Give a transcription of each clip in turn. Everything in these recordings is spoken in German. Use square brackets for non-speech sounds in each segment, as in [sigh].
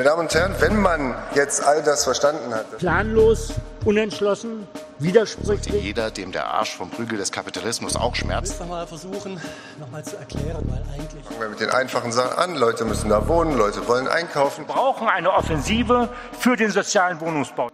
Meine Damen und Herren, wenn man jetzt all das verstanden hat. Planlos, unentschlossen, widersprüchlich. Jeder, dem der Arsch vom Prügel des Kapitalismus auch schmerzt. Ich will mal versuchen, nochmal zu erklären, weil eigentlich. Fangen wir mit den einfachen Sachen an. Leute müssen da wohnen, Leute wollen einkaufen. Wir brauchen eine Offensive für den sozialen Wohnungsbau.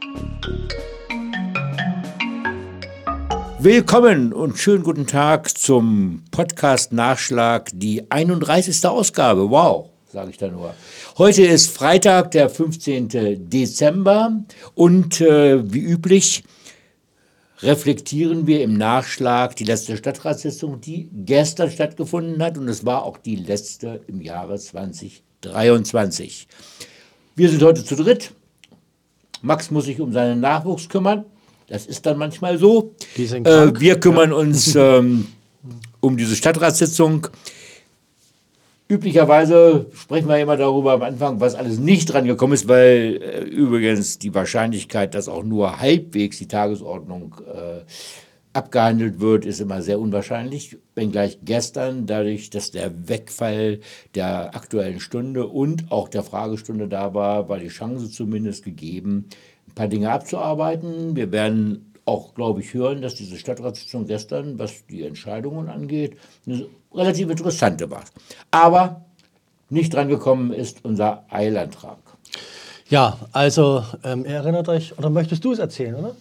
Willkommen und schönen guten Tag zum Podcast Nachschlag, die 31. Ausgabe. Wow, sage ich da nur. Heute ist Freitag, der 15. Dezember und äh, wie üblich reflektieren wir im Nachschlag die letzte Stadtratssitzung, die gestern stattgefunden hat und es war auch die letzte im Jahre 2023. Wir sind heute zu dritt. Max muss sich um seinen Nachwuchs kümmern. Das ist dann manchmal so. Äh, wir kümmern uns ähm, um diese Stadtratssitzung. Üblicherweise sprechen wir immer darüber am Anfang, was alles nicht dran gekommen ist, weil äh, übrigens die Wahrscheinlichkeit, dass auch nur halbwegs die Tagesordnung äh, abgehandelt wird, ist immer sehr unwahrscheinlich. Wenngleich gestern, dadurch, dass der Wegfall der aktuellen Stunde und auch der Fragestunde da war, war die Chance zumindest gegeben, ein paar Dinge abzuarbeiten. Wir werden auch, glaube ich, hören, dass diese Stadtratssitzung gestern, was die Entscheidungen angeht, eine relativ interessante war. Aber nicht dran gekommen ist unser Eilantrag. Ja, also ähm, erinnert euch, oder möchtest du es erzählen, oder?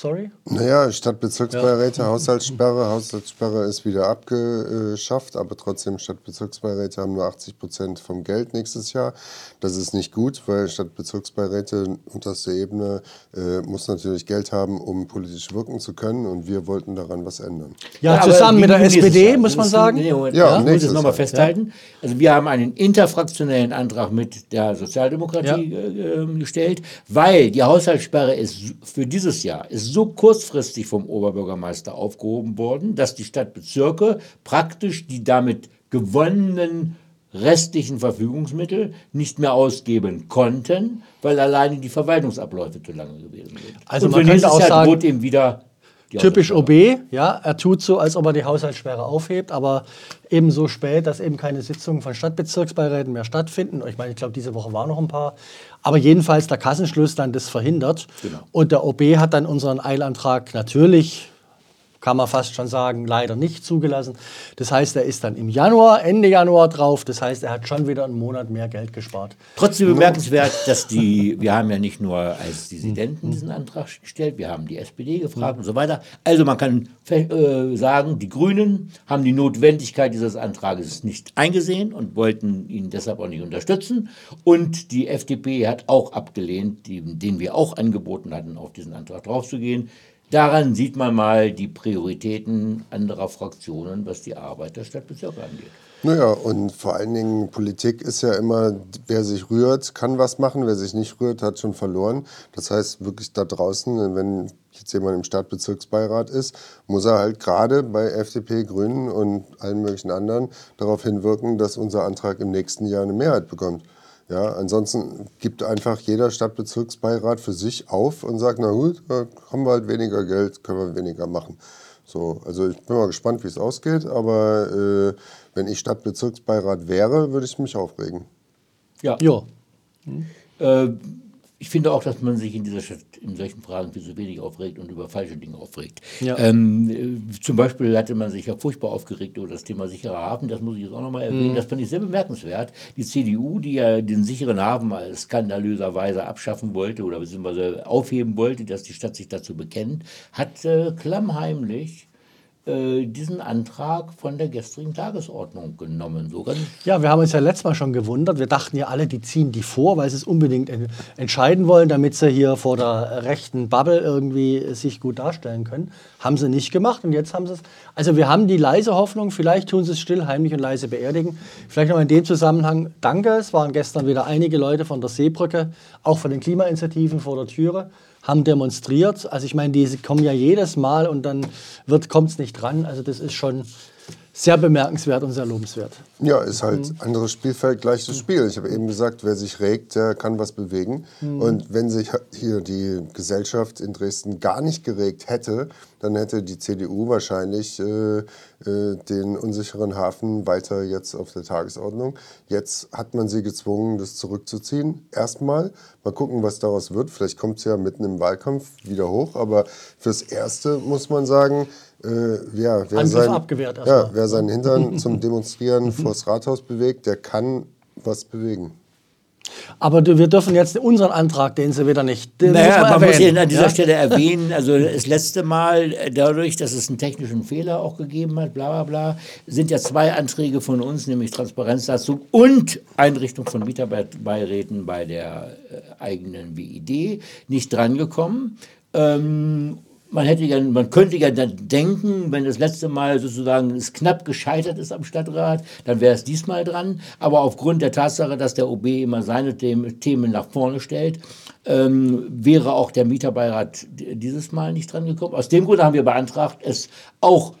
Sorry? Naja, Stadtbezirksbeiräte, ja. Haushaltssperre. Haushaltssperre ist wieder abgeschafft, aber trotzdem Stadtbezirksbeiräte haben nur 80 Prozent vom Geld nächstes Jahr. Das ist nicht gut, weil Stadtbezirksbeiräte, unterste Ebene, äh, muss natürlich Geld haben, um politisch wirken zu können und wir wollten daran was ändern. Ja, ja zusammen mit der SPD, muss man sagen. Nee, ja, ja muss es nochmal festhalten. Also wir haben einen interfraktionellen Antrag mit der Sozialdemokratie ja. äh, gestellt, weil die Haushaltssperre ist für dieses Jahr ist so kurzfristig vom Oberbürgermeister aufgehoben worden, dass die Stadtbezirke praktisch die damit gewonnenen restlichen Verfügungsmittel nicht mehr ausgeben konnten, weil alleine die Verwaltungsabläufe zu lange gewesen sind. Also Und man könnte auch sagen, wurde eben wieder typisch OB, ja, er tut so, als ob er die Haushaltssperre aufhebt, aber eben so spät, dass eben keine Sitzungen von Stadtbezirksbeiräten mehr stattfinden. Ich meine, ich glaube, diese Woche waren noch ein paar. Aber jedenfalls der Kassenschluss dann das verhindert. Genau. Und der OB hat dann unseren Eilantrag natürlich kann man fast schon sagen, leider nicht zugelassen. Das heißt, er ist dann im Januar, Ende Januar drauf. Das heißt, er hat schon wieder einen Monat mehr Geld gespart. Trotzdem bemerkenswert, [laughs] dass die, wir haben ja nicht nur als Dissidenten diesen Antrag gestellt, wir haben die SPD gefragt und so weiter. Also man kann äh, sagen, die Grünen haben die Notwendigkeit dieses Antrages nicht eingesehen und wollten ihn deshalb auch nicht unterstützen. Und die FDP hat auch abgelehnt, die, den wir auch angeboten hatten, auf diesen Antrag draufzugehen. Daran sieht man mal die Prioritäten anderer Fraktionen, was die Arbeit der Stadtbezirke angeht. Naja, und vor allen Dingen Politik ist ja immer, wer sich rührt, kann was machen, wer sich nicht rührt, hat schon verloren. Das heißt wirklich da draußen, wenn jetzt jemand im Stadtbezirksbeirat ist, muss er halt gerade bei FDP, Grünen und allen möglichen anderen darauf hinwirken, dass unser Antrag im nächsten Jahr eine Mehrheit bekommt. Ja, ansonsten gibt einfach jeder Stadtbezirksbeirat für sich auf und sagt, na gut, da haben wir halt weniger Geld, können wir weniger machen. So, also ich bin mal gespannt, wie es ausgeht, aber äh, wenn ich Stadtbezirksbeirat wäre, würde ich mich aufregen. Ja. ja. Hm. Äh, ich finde auch, dass man sich in dieser Stadt in solchen Fragen viel zu wenig aufregt und über falsche Dinge aufregt. Ja. Ähm, äh, zum Beispiel hatte man sich ja furchtbar aufgeregt über das Thema sicherer Hafen. Das muss ich jetzt auch nochmal erwähnen. Mhm. Das fand ich sehr bemerkenswert. Die CDU, die ja den sicheren Hafen skandalöserweise abschaffen wollte oder beziehungsweise aufheben wollte, dass die Stadt sich dazu bekennt, hat äh, klammheimlich äh, diesen Antrag von der gestrigen Tagesordnung genommen. So ja, wir haben uns ja letztes Mal schon gewundert. Wir dachten ja alle, die ziehen die vor, weil sie es unbedingt entscheiden wollen, damit sie hier vor der rechten Bubble irgendwie sich gut darstellen können. Haben sie nicht gemacht und jetzt haben sie es. Also wir haben die leise Hoffnung, vielleicht tun sie es still, heimlich und leise beerdigen. Vielleicht noch in dem Zusammenhang, danke, es waren gestern wieder einige Leute von der Seebrücke, auch von den Klimainitiativen vor der Türe haben demonstriert. Also ich meine, die kommen ja jedes Mal und dann kommt es nicht dran. Also das ist schon sehr bemerkenswert und sehr lobenswert. Ja, ist halt anderes Spielfeld, gleiches Spiel. Ich habe eben gesagt, wer sich regt, der kann was bewegen. Und wenn sich hier die Gesellschaft in Dresden gar nicht geregt hätte, dann hätte die CDU wahrscheinlich äh, äh, den unsicheren Hafen weiter jetzt auf der Tagesordnung. Jetzt hat man sie gezwungen, das zurückzuziehen. Erstmal. Mal gucken, was daraus wird. Vielleicht kommt es ja mitten im Wahlkampf wieder hoch. Aber fürs Erste muss man sagen, äh, ja, wer, sein, abgewehrt ja, wer seinen Hintern [laughs] zum Demonstrieren vors Rathaus bewegt, der kann was bewegen. Aber wir dürfen jetzt unseren Antrag, den sie wieder nicht. Den Naja, muss man muss hier an dieser ja? Stelle [laughs] erwähnen, also das letzte Mal, äh, dadurch, dass es einen technischen Fehler auch gegeben hat, bla bla bla, sind ja zwei Anträge von uns, nämlich Transparenzsatzung und Einrichtung von Mieterbeiräten bei der äh, eigenen WID, nicht drangekommen. Ähm, man, hätte ja, man könnte ja dann denken, wenn das letzte Mal sozusagen es knapp gescheitert ist am Stadtrat, dann wäre es diesmal dran. Aber aufgrund der Tatsache, dass der OB immer seine Themen nach vorne stellt, ähm, wäre auch der Mieterbeirat dieses Mal nicht dran gekommen. Aus dem Grund haben wir beantragt, es auch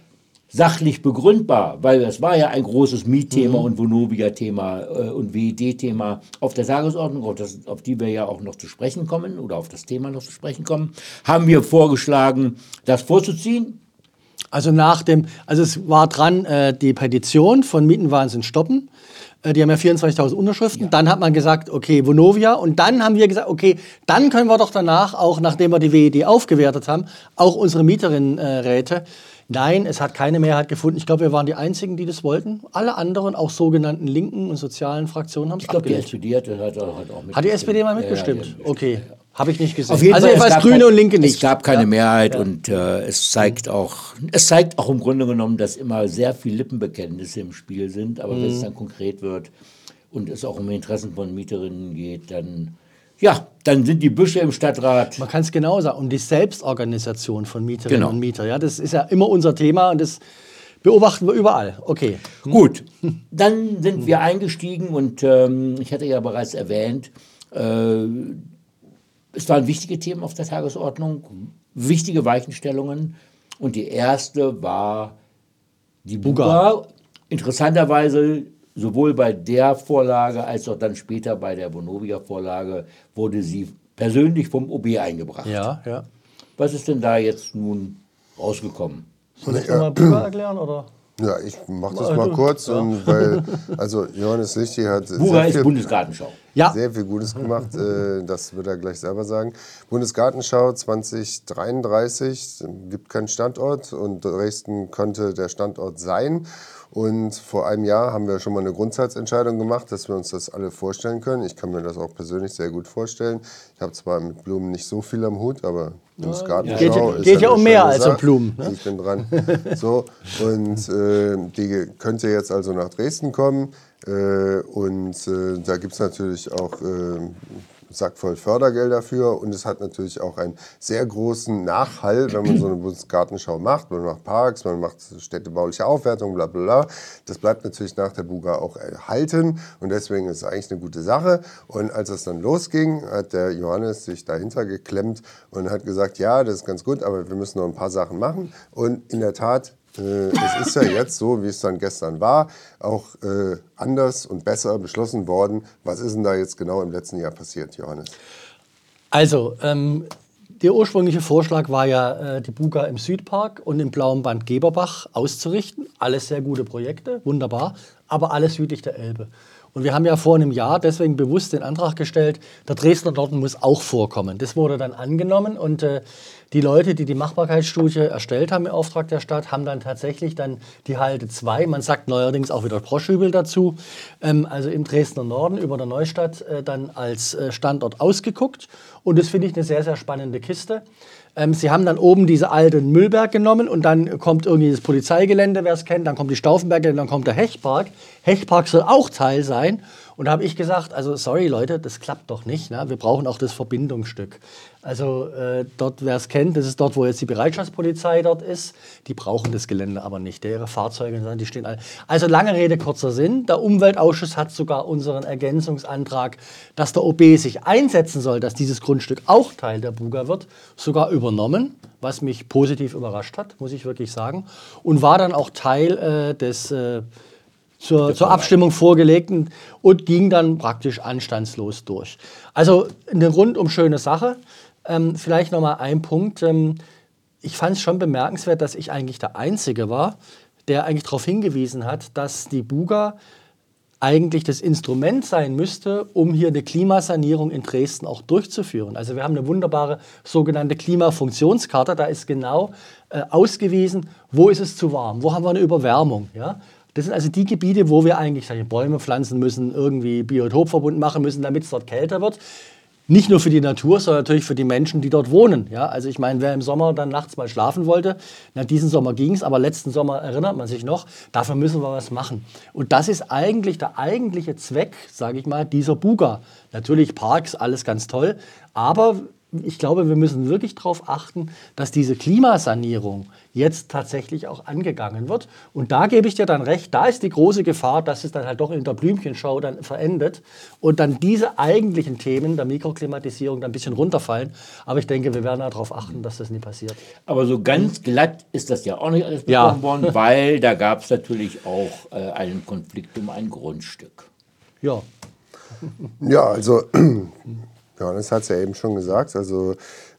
sachlich begründbar, weil es war ja ein großes Mietthema und Vonovia-Thema äh, und WED-Thema auf der Tagesordnung, auf, das, auf die wir ja auch noch zu sprechen kommen oder auf das Thema noch zu sprechen kommen, haben wir vorgeschlagen, das vorzuziehen. Also nach dem, also es war dran äh, die Petition von Mietenwahnsinn stoppen. Äh, die haben ja 24.000 Unterschriften. Dann hat man gesagt, okay, Vonovia. Und dann haben wir gesagt, okay, dann können wir doch danach auch, nachdem wir die WED aufgewertet haben, auch unsere Mieterinnenräte. Nein, es hat keine Mehrheit gefunden. Ich glaube, wir waren die Einzigen, die das wollten. Alle anderen, auch sogenannten linken und sozialen Fraktionen, haben es Ich glaube, die abgelehnt. SPD hat, hat, auch- hat auch mitgestimmt. Hat die SPD mal Ja, ja, haben okay, habe ich nicht gesehen. Auf jeden also Fall, jedenfalls gab Grüne kein- und Linke nicht. Es gab keine Ja. Mehrheit und äh, es zeigt auch, es zeigt auch im Grunde genommen, dass immer sehr viel Lippenbekenntnisse im Spiel sind, aber Mhm. wenn es dann konkret wird und es auch um Interessen von Mieterinnen geht, dann ja, dann sind die Büsche im Stadtrat. Man kann es genau sagen, um die Selbstorganisation von Mieterinnen Genau. und Mietern. Ja, das ist ja immer unser Thema und das beobachten wir überall. Okay. Gut, dann sind wir eingestiegen und ähm, ich hatte ja bereits erwähnt, äh, es waren wichtige Themen auf der Tagesordnung, wichtige Weichenstellungen und die erste war die Buga. Interessanterweise sowohl bei der Vorlage als auch dann später bei der Bonovia-Vorlage wurde sie persönlich vom OB eingebracht. Ja, ja. Was ist denn da jetzt nun rausgekommen? Soll ich nochmal Buga [clears throat] erklären? Oder? Ja, ich mache das mal kurz, und weil, also Johannes Lichti hat Buga sehr ist viel, Bundesgartenschau. Ja. sehr viel Gutes gemacht, äh, das wird er gleich selber sagen. Bundesgartenschau 2033 gibt keinen Standort und Dresden könnte der Standort sein. Und vor einem Jahr haben wir schon mal eine Grundsatzentscheidung gemacht, dass wir uns das alle vorstellen können. Ich kann mir das auch persönlich sehr gut vorstellen. Ich habe zwar mit Blumen nicht so viel am Hut, aber Bundesgartenschau Geht ja- ist geht ja um mehr als um. Blumen, ne? Ich bin dran. [laughs] So, und äh, die könnte jetzt also nach Dresden kommen. Äh, und äh, da gibt es natürlich auch äh, Sack voll Fördergeld dafür. Und es hat natürlich auch einen sehr großen Nachhall, wenn man so eine Bundesgartenschau macht. Man macht Parks, man macht städtebauliche Aufwertung, bla bla bla. Das bleibt natürlich nach der Buga auch erhalten. Und deswegen ist es eigentlich eine gute Sache. Und als es dann losging, hat der Johannes sich dahinter geklemmt und hat gesagt, ja, das ist ganz gut, aber wir müssen noch ein paar Sachen machen. Und in der Tat, äh, es ist ja jetzt so, wie es dann gestern war, auch äh, anders und besser beschlossen worden. Was ist denn da jetzt genau im letzten Jahr passiert, Johannes? Also, ähm, der ursprüngliche Vorschlag war ja, äh, die Buga im Südpark und im blauen Band Geberbach auszurichten. Alles sehr gute Projekte, wunderbar, aber alles südlich der Elbe. Und wir haben ja vor einem Jahr deswegen bewusst den Antrag gestellt, der Dresdner Norden muss auch vorkommen. Das wurde dann angenommen und äh, die Leute, die die Machbarkeitsstudie erstellt haben im Auftrag der Stadt, haben dann tatsächlich dann die Halte 2, man sagt neuerdings auch wieder Proschübel dazu, ähm, also im Dresdner Norden über der Neustadt äh, dann als äh, Standort ausgeguckt. Und das finde ich eine sehr, sehr spannende Kiste. Ähm, sie haben dann oben diese alten Müllberg genommen und dann kommt irgendwie das Polizeigelände, wer es kennt, dann kommt die Staufenberge, dann kommt der Hechtpark. Hechtpark soll auch Teil sein. Und da habe ich gesagt, also sorry Leute, das klappt doch nicht. Ne? Wir brauchen auch das Verbindungsstück. Also äh, dort, wer es kennt, das ist dort, wo jetzt die Bereitschaftspolizei dort ist. Die brauchen das Gelände aber nicht. Ihre Fahrzeuge, die stehen alle. Also lange Rede, kurzer Sinn. Der Umweltausschuss hat sogar unseren Ergänzungsantrag, dass der OB sich einsetzen soll, dass dieses Grundstück auch Teil der Buga wird, sogar übernommen, was mich positiv überrascht hat, muss ich wirklich sagen. Und war dann auch Teil äh, des äh, zur, zur Abstimmung vorgelegten und ging dann praktisch anstandslos durch. Also eine rundum schöne Sache. Ähm, vielleicht noch mal ein Punkt. Ähm, ich fand es schon bemerkenswert, dass ich eigentlich der Einzige war, der eigentlich darauf hingewiesen hat, dass die Buga eigentlich das Instrument sein müsste, um hier eine Klimasanierung in Dresden auch durchzuführen. Also wir haben eine wunderbare sogenannte Klimafunktionskarte, da ist genau äh, ausgewiesen, wo ist es zu warm, wo haben wir eine Überwärmung. Ja? Das sind also die Gebiete, wo wir eigentlich Bäume pflanzen müssen, irgendwie Biotopverbund machen müssen, damit es dort kälter wird. Nicht nur für die Natur, sondern natürlich für die Menschen, die dort wohnen. Ja, also ich meine, wer im Sommer dann nachts mal schlafen wollte, na, diesen Sommer ging es, aber letzten Sommer erinnert man sich noch, dafür müssen wir was machen. Und das ist eigentlich der eigentliche Zweck, sage ich mal, dieser Buga. Natürlich Parks, alles ganz toll, aber ich glaube, wir müssen wirklich darauf achten, dass diese Klimasanierung jetzt tatsächlich auch angegangen wird. Und da gebe ich dir dann recht, da ist die große Gefahr, dass es dann halt doch in der Blümchenschau dann verendet und dann diese eigentlichen Themen der Mikroklimatisierung dann ein bisschen runterfallen. Aber ich denke, wir werden darauf achten, dass das nie passiert. Aber so ganz glatt ist das ja auch nicht alles Ja. besprochen worden, [laughs] weil da gab es natürlich auch äh, einen Konflikt um ein Grundstück. Ja, Ja, also Johannes hat es ja eben schon gesagt, also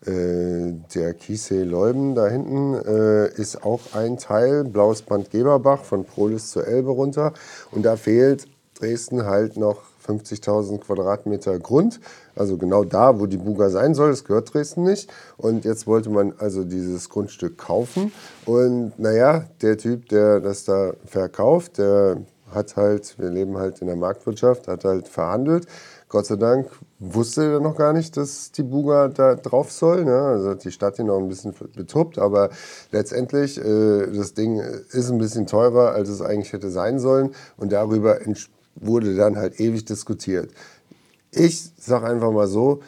äh, der Kiesee Leuben da hinten äh, ist auch ein Teil, Blaues Band Geberbach von Prolis zur Elbe runter und da fehlt Dresden halt noch 50.000 Quadratmeter Grund, also genau da, wo die Buga sein soll, das gehört Dresden nicht. Und jetzt wollte man also dieses Grundstück kaufen. Und naja, der Typ, der das da verkauft, der hat halt, wir leben halt in der Marktwirtschaft, hat halt verhandelt. Gott sei Dank wusste er noch gar nicht, dass die Buga da drauf soll. Ne? Also hat die Stadt ihn noch ein bisschen betuppt, aber letztendlich, äh, das Ding ist ein bisschen teurer, als es eigentlich hätte sein sollen. Und darüber wurde dann halt ewig diskutiert. Ich sage einfach mal so,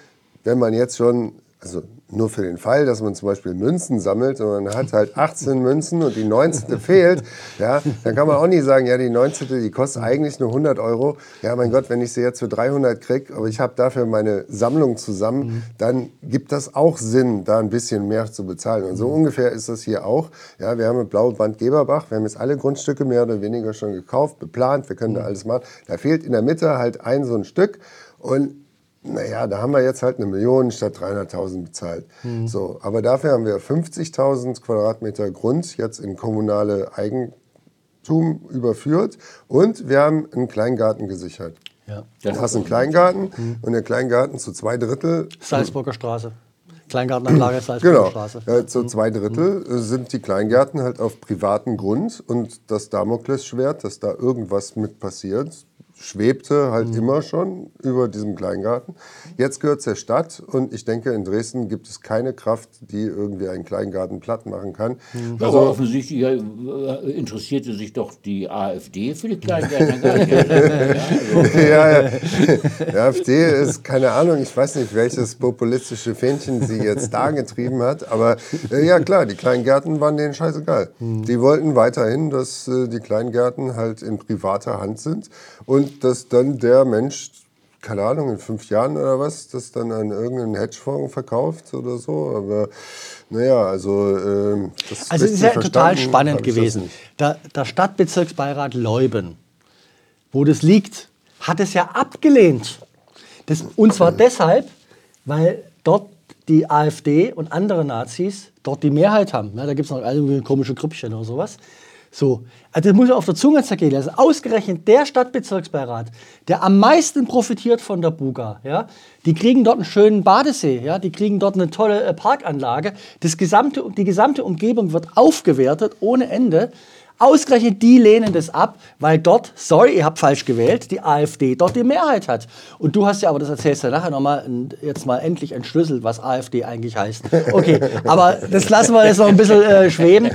wenn man jetzt schon, also nur für den Fall, dass man zum Beispiel Münzen sammelt und man hat halt 18 Münzen und die 19. fehlt, ja, dann kann man auch nicht sagen, ja, die 19. die kostet eigentlich nur 100 Euro. Ja, mein Gott, wenn ich sie jetzt für 300 kriege, aber ich habe dafür meine Sammlung zusammen, dann gibt das auch Sinn, da ein bisschen mehr zu bezahlen. Und so ungefähr ist das hier auch. Ja, wir haben mit Blaue Band Geberbach, wir haben jetzt alle Grundstücke mehr oder weniger schon gekauft, beplant, wir können da alles machen. Da fehlt in der Mitte halt ein so ein Stück und naja, da haben wir jetzt halt eine Million statt 300.000 bezahlt. So, aber dafür haben wir 50.000 Quadratmeter Grund jetzt in kommunale Eigentum überführt und wir haben einen Kleingarten gesichert. ja. Das Du hast einen Kleingarten und der Kleingarten zu zwei Drittel Salzburger Straße. Kleingartenanlage [clears throat] Salzburger Genau. Straße. Ja, zu zwei Drittel äh, sind die Kleingärten halt auf privatem Grund und das Damoklesschwert, dass da irgendwas mit passiert, schwebte halt immer schon über diesem Kleingarten. Jetzt gehört es der Stadt und ich denke, in Dresden gibt es keine Kraft, die irgendwie einen Kleingarten platt machen kann. aber Also, offensichtlich äh, interessierte sich doch die AfD für die [laughs] ja, also, ja, ja. Die AfD ist, keine Ahnung, ich weiß nicht, welches populistische Fähnchen sie jetzt da getrieben hat, aber äh, ja klar, die Kleingärten waren denen scheißegal. Die wollten weiterhin, dass äh, die Kleingärten halt in privater Hand sind und dass dann der Mensch, keine Ahnung, in fünf Jahren oder was, das dann an irgendeinen Hedgefonds verkauft oder so, aber naja, also ähm, das Also es ist ja total spannend gewesen. Der, der Stadtbezirksbeirat Leuben, wo das liegt, hat es ja abgelehnt. Das, und zwar deshalb, weil dort die AfD und andere Nazis dort die Mehrheit haben. Ja, da gibt es noch irgendwie komische Grüppchen oder sowas. So, also das muss man auf der Zunge zergehen lassen. Ausgerechnet der Stadtbezirksbeirat, der am meisten profitiert von der Buga, ja, die kriegen dort einen schönen Badesee, ja, die kriegen dort eine tolle äh, Parkanlage. Das gesamte, die gesamte Umgebung wird aufgewertet ohne Ende. Ausgerechnet die lehnen das ab, weil dort, sorry, ihr habt falsch gewählt, die AfD dort die Mehrheit hat. Und du hast ja, aber das erzählst du nachher nochmal, jetzt mal endlich entschlüsselt, was AfD eigentlich heißt. Okay, aber das lassen wir jetzt noch ein bisschen äh, schweben.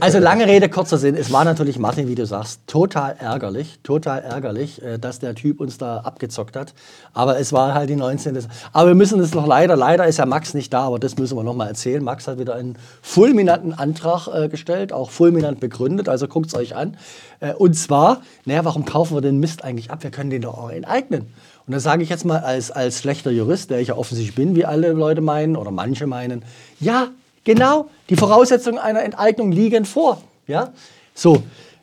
Also lange Rede, kurzer Sinn. Es war natürlich, Martin, wie du sagst, total ärgerlich, total ärgerlich, äh, dass der Typ uns da abgezockt hat. Aber es war halt die 19. Aber wir müssen es noch leider, leider ist ja Max nicht da, aber das müssen wir noch mal erzählen. Max hat wieder einen fulminanten Antrag äh, gestellt, auch fulminant begründet. Also guckt es euch an. Äh, und zwar, naja, warum kaufen wir den Mist eigentlich ab? Wir können den doch auch enteignen. Und da sage ich jetzt mal als, als schlechter Jurist, der ich ja offensichtlich bin, wie alle Leute meinen oder manche meinen, ja, genau, die Voraussetzungen einer Enteignung liegen vor. Ja? So,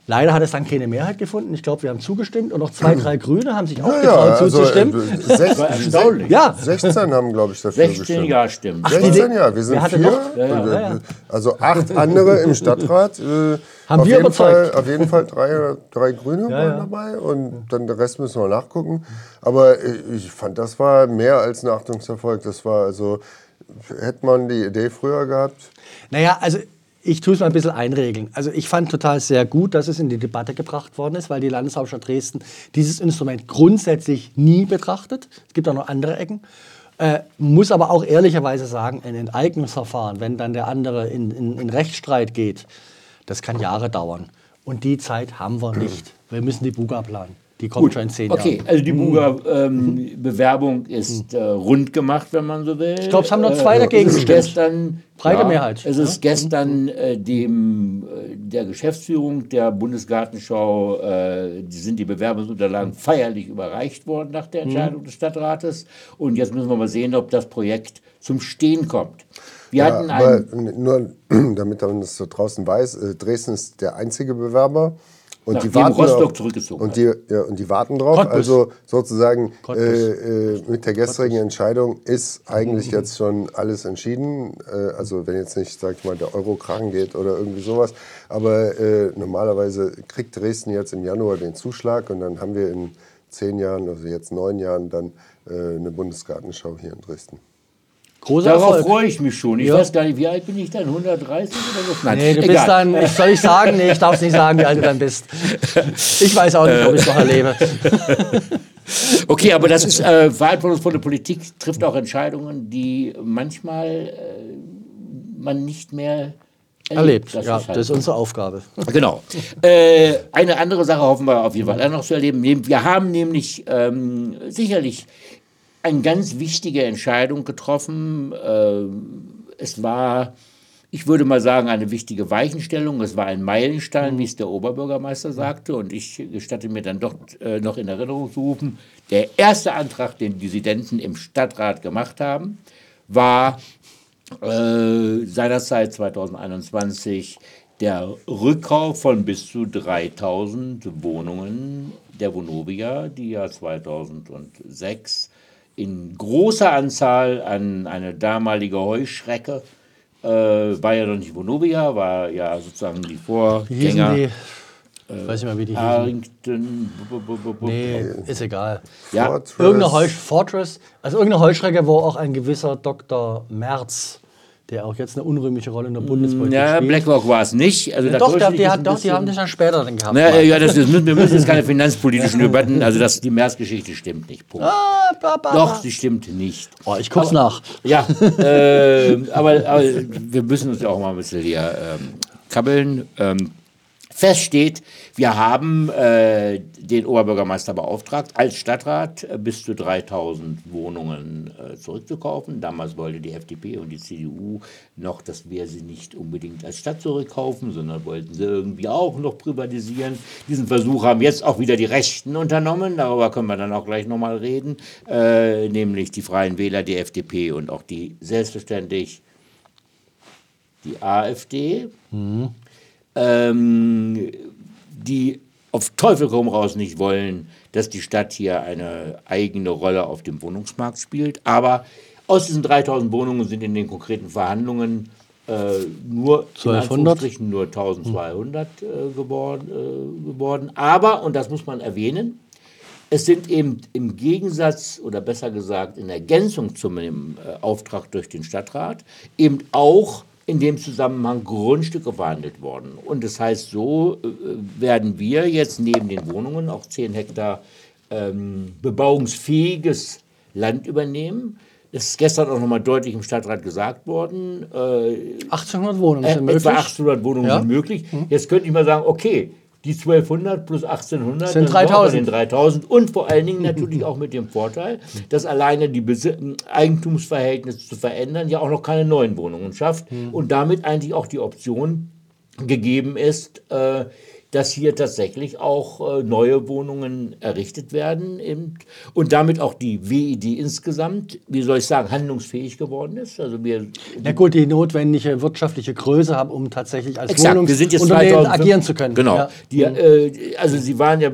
Leider hat es dann keine Mehrheit gefunden. Ich glaube, wir haben zugestimmt und noch zwei, drei Grüne haben sich auch Ja, getraut ja, also, zuzustimmen. äh, sech- [laughs] erstaunlich. ja, 16 haben, glaube ich, dafür 16 gestimmt. ja stimmt. 16, ja, wir sind vier. noch? Äh, Also acht andere im Stadtrat. Äh, Haben auf wir jeden überzeugt. Fall, auf jeden Fall drei, drei Grüne waren dabei und dann der Rest müssen wir nachgucken. Aber äh, ich fand, das war mehr als ein Achtungserfolg. Das war also, hätte man die Idee früher gehabt, Naja, also ich tue es mal ein bisschen einregeln. Also ich fand total sehr gut, dass es in die Debatte gebracht worden ist, weil die Landeshauptstadt Dresden dieses Instrument grundsätzlich nie betrachtet. Es gibt auch noch andere Ecken. Äh, muss aber auch ehrlicherweise sagen, ein Enteignungsverfahren, wenn dann der andere in, in, in Rechtsstreit geht, das kann Jahre dauern. Und die Zeit haben wir nicht. Wir müssen die Buga planen. Die kommt schon in zehn Okay, Jahren. also die Buga-Bewerbung ist äh, rund gemacht, wenn man so will. Ich glaub, es haben noch zwei dagegen es ist gestimmt. gestern Breite Mehrheit, Es ist gestern äh, dem äh, der Geschäftsführung der Bundesgartenschau äh, die sind die Bewerbungsunterlagen feierlich überreicht worden nach der Entscheidung des Stadtrates. Und jetzt müssen wir mal sehen, ob das Projekt zum Stehen kommt. Wir Ja, hatten aber ein, nur, [clears throat] damit man das so draußen weiß, äh, Dresden ist der einzige Bewerber. Und Nachdem die warten Rostock zurückgezogen und die, ja, und die warten drauf. Cottbus. Also sozusagen Cottbus. äh, äh, mit der gestrigen Entscheidung ist eigentlich jetzt schon alles entschieden. Äh, also wenn jetzt nicht, sag ich mal, der Euro krachen geht oder irgendwie sowas. Aber äh, normalerweise kriegt Dresden jetzt im Januar den Zuschlag und dann haben wir in zehn Jahren, also jetzt neun Jahren, dann äh, eine Bundesgartenschau hier in Dresden. Großer darauf Erfolg. freue ich mich schon. Ich Ja. weiß gar nicht, wie alt bin ich dann? 130 oder so? Nein, Nee, du bist egal. dann, ich soll ich sagen, nee, ich darf es nicht sagen, wie alt du dann bist. Ich weiß auch nicht, ob ich es noch erlebe. [laughs] Okay, aber das ist äh, verantwortungsvolle Politik, trifft auch Entscheidungen, die manchmal äh, man nicht mehr erlebt. Erlebt, ja, ist halt das ist unsere Aufgabe. Genau. Äh, eine andere Sache hoffen wir auf jeden Fall auch noch zu erleben. Wir haben nämlich ähm, sicherlich eine ganz wichtige Entscheidung getroffen. Äh, es war, ich würde mal sagen, eine wichtige Weichenstellung. Es war ein Meilenstein, wie es der Oberbürgermeister sagte. Und ich gestatte mir dann doch äh, noch in Erinnerung zu rufen, der erste Antrag, den Dissidenten im Stadtrat gemacht haben, war äh, seinerzeit 2021 der Rückkauf von bis zu 3000 Wohnungen der Vonovia, die ja 2006 in großer Anzahl an eine damalige Heuschrecke, äh, war ja noch nicht Vonovia, war ja sozusagen die Wie Vorgänger. die? Ich weiß nicht mehr, wie die hießen. Harrington. Nee, ist egal. Ja, Fortress. Irgendeine Heusch Fortress, also irgendeine Heuschrecke, wo auch ein gewisser Dr. Merz, der auch jetzt eine unrühmliche Rolle in der Bundespolitik ja, spielt. Blackrock war es nicht. Also doch, der, jetzt hat, doch, die haben das ja später dann gehabt. Na, ja, das, das müssen, wir müssen jetzt keine finanzpolitischen Debatten, also das, die März-Geschichte stimmt nicht. Punkt. Ah, ba, ba, Doch, sie stimmt nicht. Oh, ich guck's nach. Ja, äh, aber, aber wir müssen uns ja auch mal ein bisschen hier ähm, kabbeln. Ähm, fest steht, wir haben äh, den Oberbürgermeister beauftragt, als Stadtrat äh, bis zu 3000 Wohnungen äh, zurückzukaufen. Damals wollte die FDP und die CDU noch, dass wir sie nicht unbedingt als Stadt zurückkaufen, sondern wollten sie irgendwie auch noch privatisieren. Diesen Versuch haben jetzt auch wieder die Rechten unternommen. Darüber können wir dann auch gleich nochmal reden. Äh, nämlich die Freien Wähler, die FDP und auch die selbstverständlich die AfD ähm, die auf Teufel komm raus nicht wollen, dass die Stadt hier eine eigene Rolle auf dem Wohnungsmarkt spielt. Aber aus diesen 3000 Wohnungen sind in den konkreten Verhandlungen äh, nur, in 1200? Anführungsstrichen nur 1200 äh, geworden, äh, geworden. Aber, und das muss man erwähnen, es sind eben im Gegensatz oder besser gesagt in Ergänzung zum äh, Auftrag durch den Stadtrat eben auch in dem Zusammenhang Grundstücke verhandelt worden. Und das heißt, so äh, werden wir jetzt neben den Wohnungen auch 10 Hektar ähm, bebauungsfähiges Land übernehmen. Das ist gestern auch nochmal deutlich im Stadtrat gesagt worden. Äh, 1800 Wohnungen äh, sind möglich. etwa 800 Wohnungen Ja. sind möglich. Jetzt könnte ich mal sagen, okay, die 1200 plus 1800 Sind das sind wir 3000. bei den 3000 und vor allen Dingen natürlich auch mit dem Vorteil, dass alleine die Besi Eigentumsverhältnisse zu verändern ja auch noch keine neuen Wohnungen schafft und damit eigentlich auch die Option gegeben ist, äh, dass hier tatsächlich auch äh, neue Wohnungen errichtet werden und damit auch die WID insgesamt, wie soll ich sagen, handlungsfähig geworden ist. Also wir Ja gut, die notwendige wirtschaftliche Größe haben, um tatsächlich als Exakt, Wohnungsunternehmen 2005 agieren zu können. Genau. Ja. Die, äh, also sie waren ja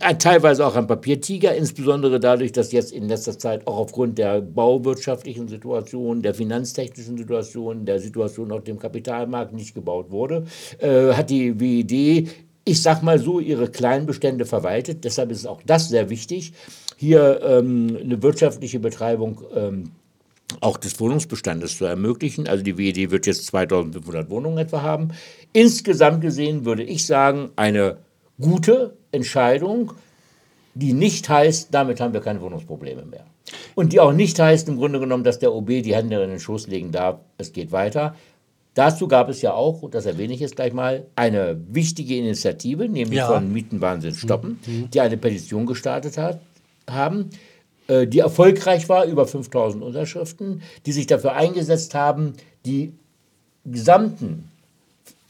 ein, teilweise auch ein Papiertiger, insbesondere dadurch, dass jetzt in letzter Zeit auch aufgrund der bauwirtschaftlichen Situation, der finanztechnischen Situation, der Situation auf dem Kapitalmarkt nicht gebaut wurde, äh, hat die WID, ich sag mal so, ihre Kleinbestände verwaltet. Deshalb ist auch das sehr wichtig, hier ähm, eine wirtschaftliche Betreibung ähm, auch des Wohnungsbestandes zu ermöglichen. Also die WED wird jetzt 2500 Wohnungen etwa haben. Insgesamt gesehen würde ich sagen, eine gute Entscheidung, die nicht heißt, damit haben wir keine Wohnungsprobleme mehr. Und die auch nicht heißt im Grunde genommen, dass der OB die Hände in den Schoß legen darf, es geht weiter. Dazu gab es ja auch, und das erwähne ich jetzt gleich mal, eine wichtige Initiative, nämlich Ja. von Mietenwahnsinn stoppen, die eine Petition gestartet hat, haben, äh, die erfolgreich war, über 5000 Unterschriften, die sich dafür eingesetzt haben, die gesamten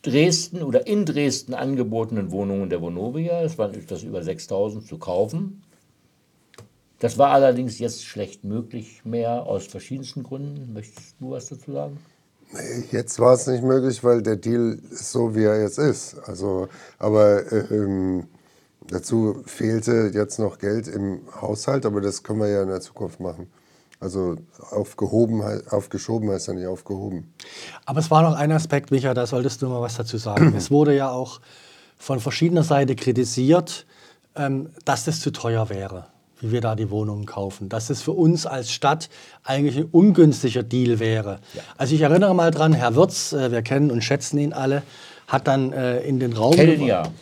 Dresden oder in Dresden angebotenen Wohnungen der Vonovia, das waren etwas über 6000, zu kaufen. Das war allerdings jetzt schlecht möglich mehr aus verschiedensten Gründen. Möchtest du was dazu sagen? Jetzt war es nicht möglich, weil der Deal ist so, wie er jetzt ist. Also, aber ähm, dazu fehlte jetzt noch Geld im Haushalt, aber das können wir ja in der Zukunft machen. Also aufgehoben, aufgeschoben heißt ja nicht aufgehoben. Aber es war noch ein Aspekt, Micha, da solltest du mal was dazu sagen. [clears throat] es wurde ja auch von verschiedener Seite kritisiert, ähm, dass das zu teuer wäre, wie wir da die Wohnungen kaufen. Dass das für uns als Stadt eigentlich ein ungünstiger Deal wäre. Also ich erinnere mal dran, Herr Wirz, äh, wir kennen und schätzen ihn alle, hat dann äh, in den Raum... Kennen ja. [laughs]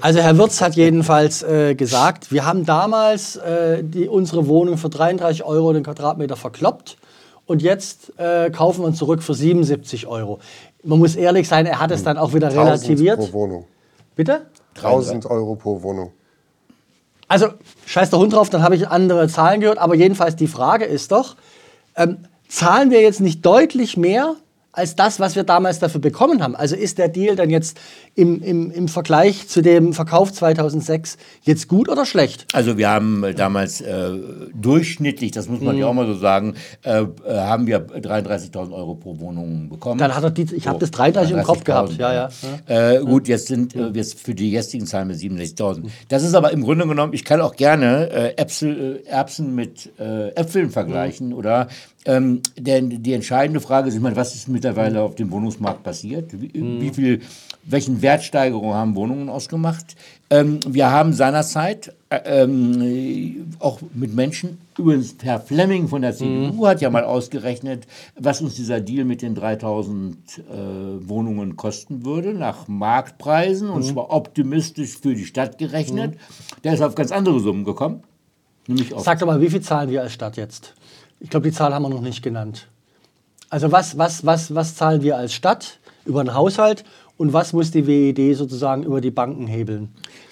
Also Herr Wirz hat jedenfalls äh, gesagt, wir haben damals äh, die, unsere Wohnung für 33 Euro den Quadratmeter verkloppt und jetzt äh, kaufen wir uns zurück für 77 Euro. Man muss ehrlich sein, er hat es dann auch wieder 1000 relativiert. pro Wohnung. Bitte? 1000 Euro pro Wohnung. Also scheiß der Hund drauf, dann habe ich andere Zahlen gehört. Aber jedenfalls die Frage ist doch, ähm, zahlen wir jetzt nicht deutlich mehr als das, was wir damals dafür bekommen haben? Also ist der Deal dann jetzt im, im, im Vergleich zu dem Verkauf 2006 jetzt gut oder schlecht? Also wir haben äh, damals äh, durchschnittlich, das muss man ja auch mal so sagen, äh, äh, haben wir 33.000 Euro pro Wohnung bekommen. Dann hat er die, ich habe das 33 im Kopf gehabt. 33.000, Ja, ja. Äh, gut, jetzt sind äh, wir für die jetzigen Zahlen mit 67.000. Das ist aber im Grunde genommen, ich kann auch gerne äh, Äpfel, Erbsen mit Äpfeln vergleichen oder ähm, denn die entscheidende Frage ist, ich meine, was ist mittlerweile auf dem Wohnungsmarkt passiert? Wie, wie viel, welchen Wertsteigerungen haben Wohnungen ausgemacht? Ähm, wir haben seinerzeit äh, ähm, auch mit Menschen, übrigens Herr Fleming von der CDU hat ja mal ausgerechnet, was uns dieser Deal mit den 3000 äh, Wohnungen kosten würde, nach Marktpreisen, und zwar optimistisch für die Stadt gerechnet. Der ist auf ganz andere Summen gekommen. Nämlich auf Sag doch mal, wie viel zahlen wir als Stadt jetzt? Ich glaube, die Zahl haben wir noch nicht genannt. Also was, was, was, was zahlen wir als Stadt über den Haushalt und was muss die WED sozusagen über die Banken hebeln?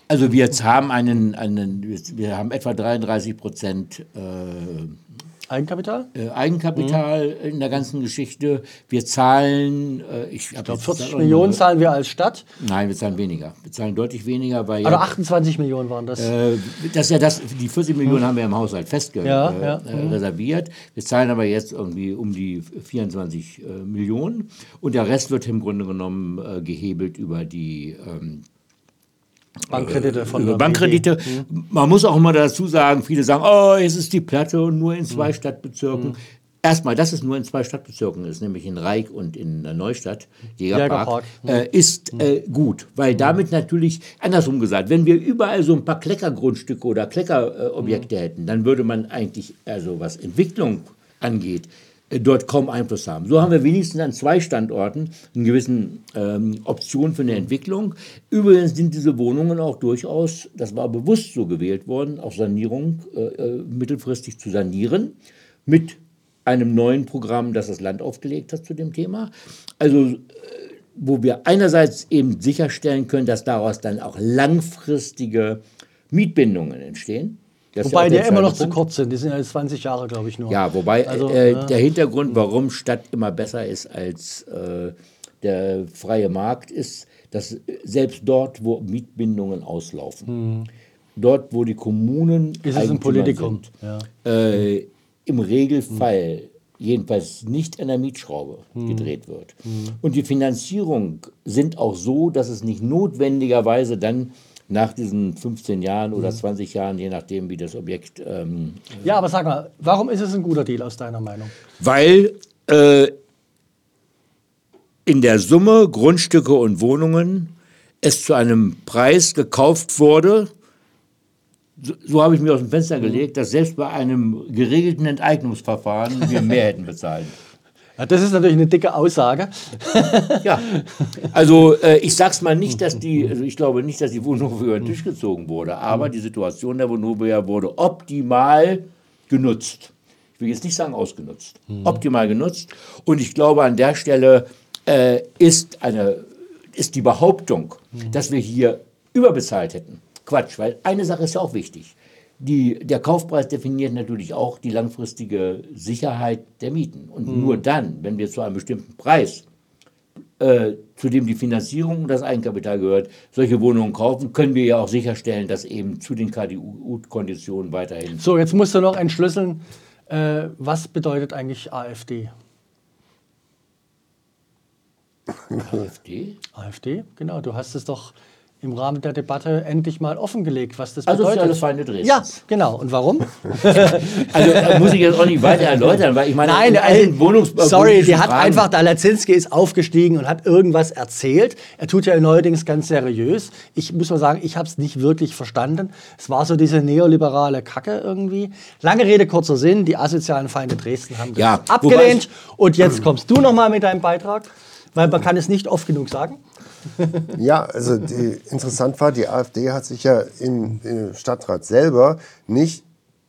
Also wir haben einen, einen, wir haben etwa 33 Prozent äh, Eigenkapital? äh, Eigenkapital in der ganzen Geschichte. Wir zahlen, äh, ich, Ich glaube, jetzt 40 auch Millionen nur- zahlen wir als Stadt. Nein, wir zahlen weniger. Wir zahlen deutlich weniger, weil Oder ja, 28 Millionen waren das. äh, das ja das, die 40 Millionen haben wir im Haushalt fest Ja, äh, ja, äh, reserviert. Wir zahlen aber jetzt irgendwie um die 24 äh, Millionen und der Rest wird im Grunde genommen gehebelt über die ähm, Bankkredite von über der Bankkredite. Man muss auch immer dazu sagen, viele sagen, oh, jetzt ist die Platte und nur in zwei Stadtbezirken. Erstmal, dass es nur in zwei Stadtbezirken ist, nämlich in Reik und in äh, Neustadt, Jägerpark, Jägerpark, äh, ist äh, gut. Weil damit natürlich, andersrum gesagt, wenn wir überall so ein paar Kleckergrundstücke oder Kleckerobjekte hätten, dann würde man eigentlich, also was Entwicklung angeht, äh, dort kaum Einfluss haben. So haben wir wenigstens an zwei Standorten eine gewisse ähm, Option für eine Entwicklung. Übrigens sind diese Wohnungen auch durchaus, das war bewusst so gewählt worden, auch Sanierung äh, äh mittelfristig zu sanieren mit einem neuen Programm, das das Land aufgelegt hat zu dem Thema. Also äh, wo wir einerseits eben sicherstellen können, dass daraus dann auch langfristige Mietbindungen entstehen. Das wobei die ja immer noch Punkt. zu kurz sind. Die sind ja 20 Jahre, glaube ich, nur. Ja, wobei also, äh, ja. der Hintergrund, warum Stadt immer besser ist als äh, der freie Markt, ist, dass selbst dort, wo Mietbindungen auslaufen, hm. dort, wo die Kommunen ist es ein Politikum. Sind, ja. äh, im Regelfall hm jedenfalls nicht an der Mietschraube hm. gedreht wird. Hm. Und die Finanzierung sind auch so, dass es nicht notwendigerweise dann nach diesen 15 Jahren oder 20 hm. Jahren, je nachdem, wie das Objekt. Ähm, ja, aber sag mal, warum ist es ein guter Deal aus deiner Meinung? Weil äh, in der Summe Grundstücke und Wohnungen es zu einem Preis gekauft wurde, so, so habe ich mir aus dem Fenster gelegt, dass selbst bei einem geregelten Enteignungsverfahren wir mehr hätten bezahlen. [laughs] Das ist natürlich eine dicke Aussage. ja, also äh, ich sag's mal nicht, dass die, also ich glaube nicht, dass die Vonovia über den Tisch gezogen wurde, aber die Situation der Vonovia wurde optimal genutzt. Ich will jetzt nicht sagen ausgenutzt, mhm. optimal genutzt. Und ich glaube, an der Stelle äh, ist, eine, ist die Behauptung, mhm. dass wir hier überbezahlt hätten, Quatsch, weil eine Sache ist ja auch wichtig. Die, der Kaufpreis definiert natürlich auch die langfristige Sicherheit der Mieten. Und mhm. nur dann, wenn wir zu einem bestimmten Preis, äh, zu dem die Finanzierung und das Eigenkapital gehört, solche Wohnungen kaufen, können wir ja auch sicherstellen, dass eben zu den KDU-Konditionen weiterhin. So, jetzt musst du noch entschlüsseln, äh, was bedeutet eigentlich AfD? AfD? AfD, genau. Du hast es doch im Rahmen der Debatte endlich mal offengelegt, was das bedeutet. Asoziale Feinde Dresdens. Ja, genau. Und warum? [laughs] also äh, muss ich jetzt auch nicht weiter erläutern, weil ich meine, Nein, in Wohnungs sorry, die hat Fragen einfach, Dalazinski ist aufgestiegen und hat irgendwas erzählt. Er tut ja neuerdings ganz seriös. Ich muss mal sagen, ich habe es nicht wirklich verstanden. Es war so diese neoliberale Kacke irgendwie. Lange Rede, kurzer Sinn. Die asozialen Feinde Dresden haben das ja, abgelehnt. Und jetzt kommst du noch mal mit deinem Beitrag, weil man kann es nicht oft genug sagen [laughs] ja, also die, interessant war, die AfD hat sich ja im, im Stadtrat selber nicht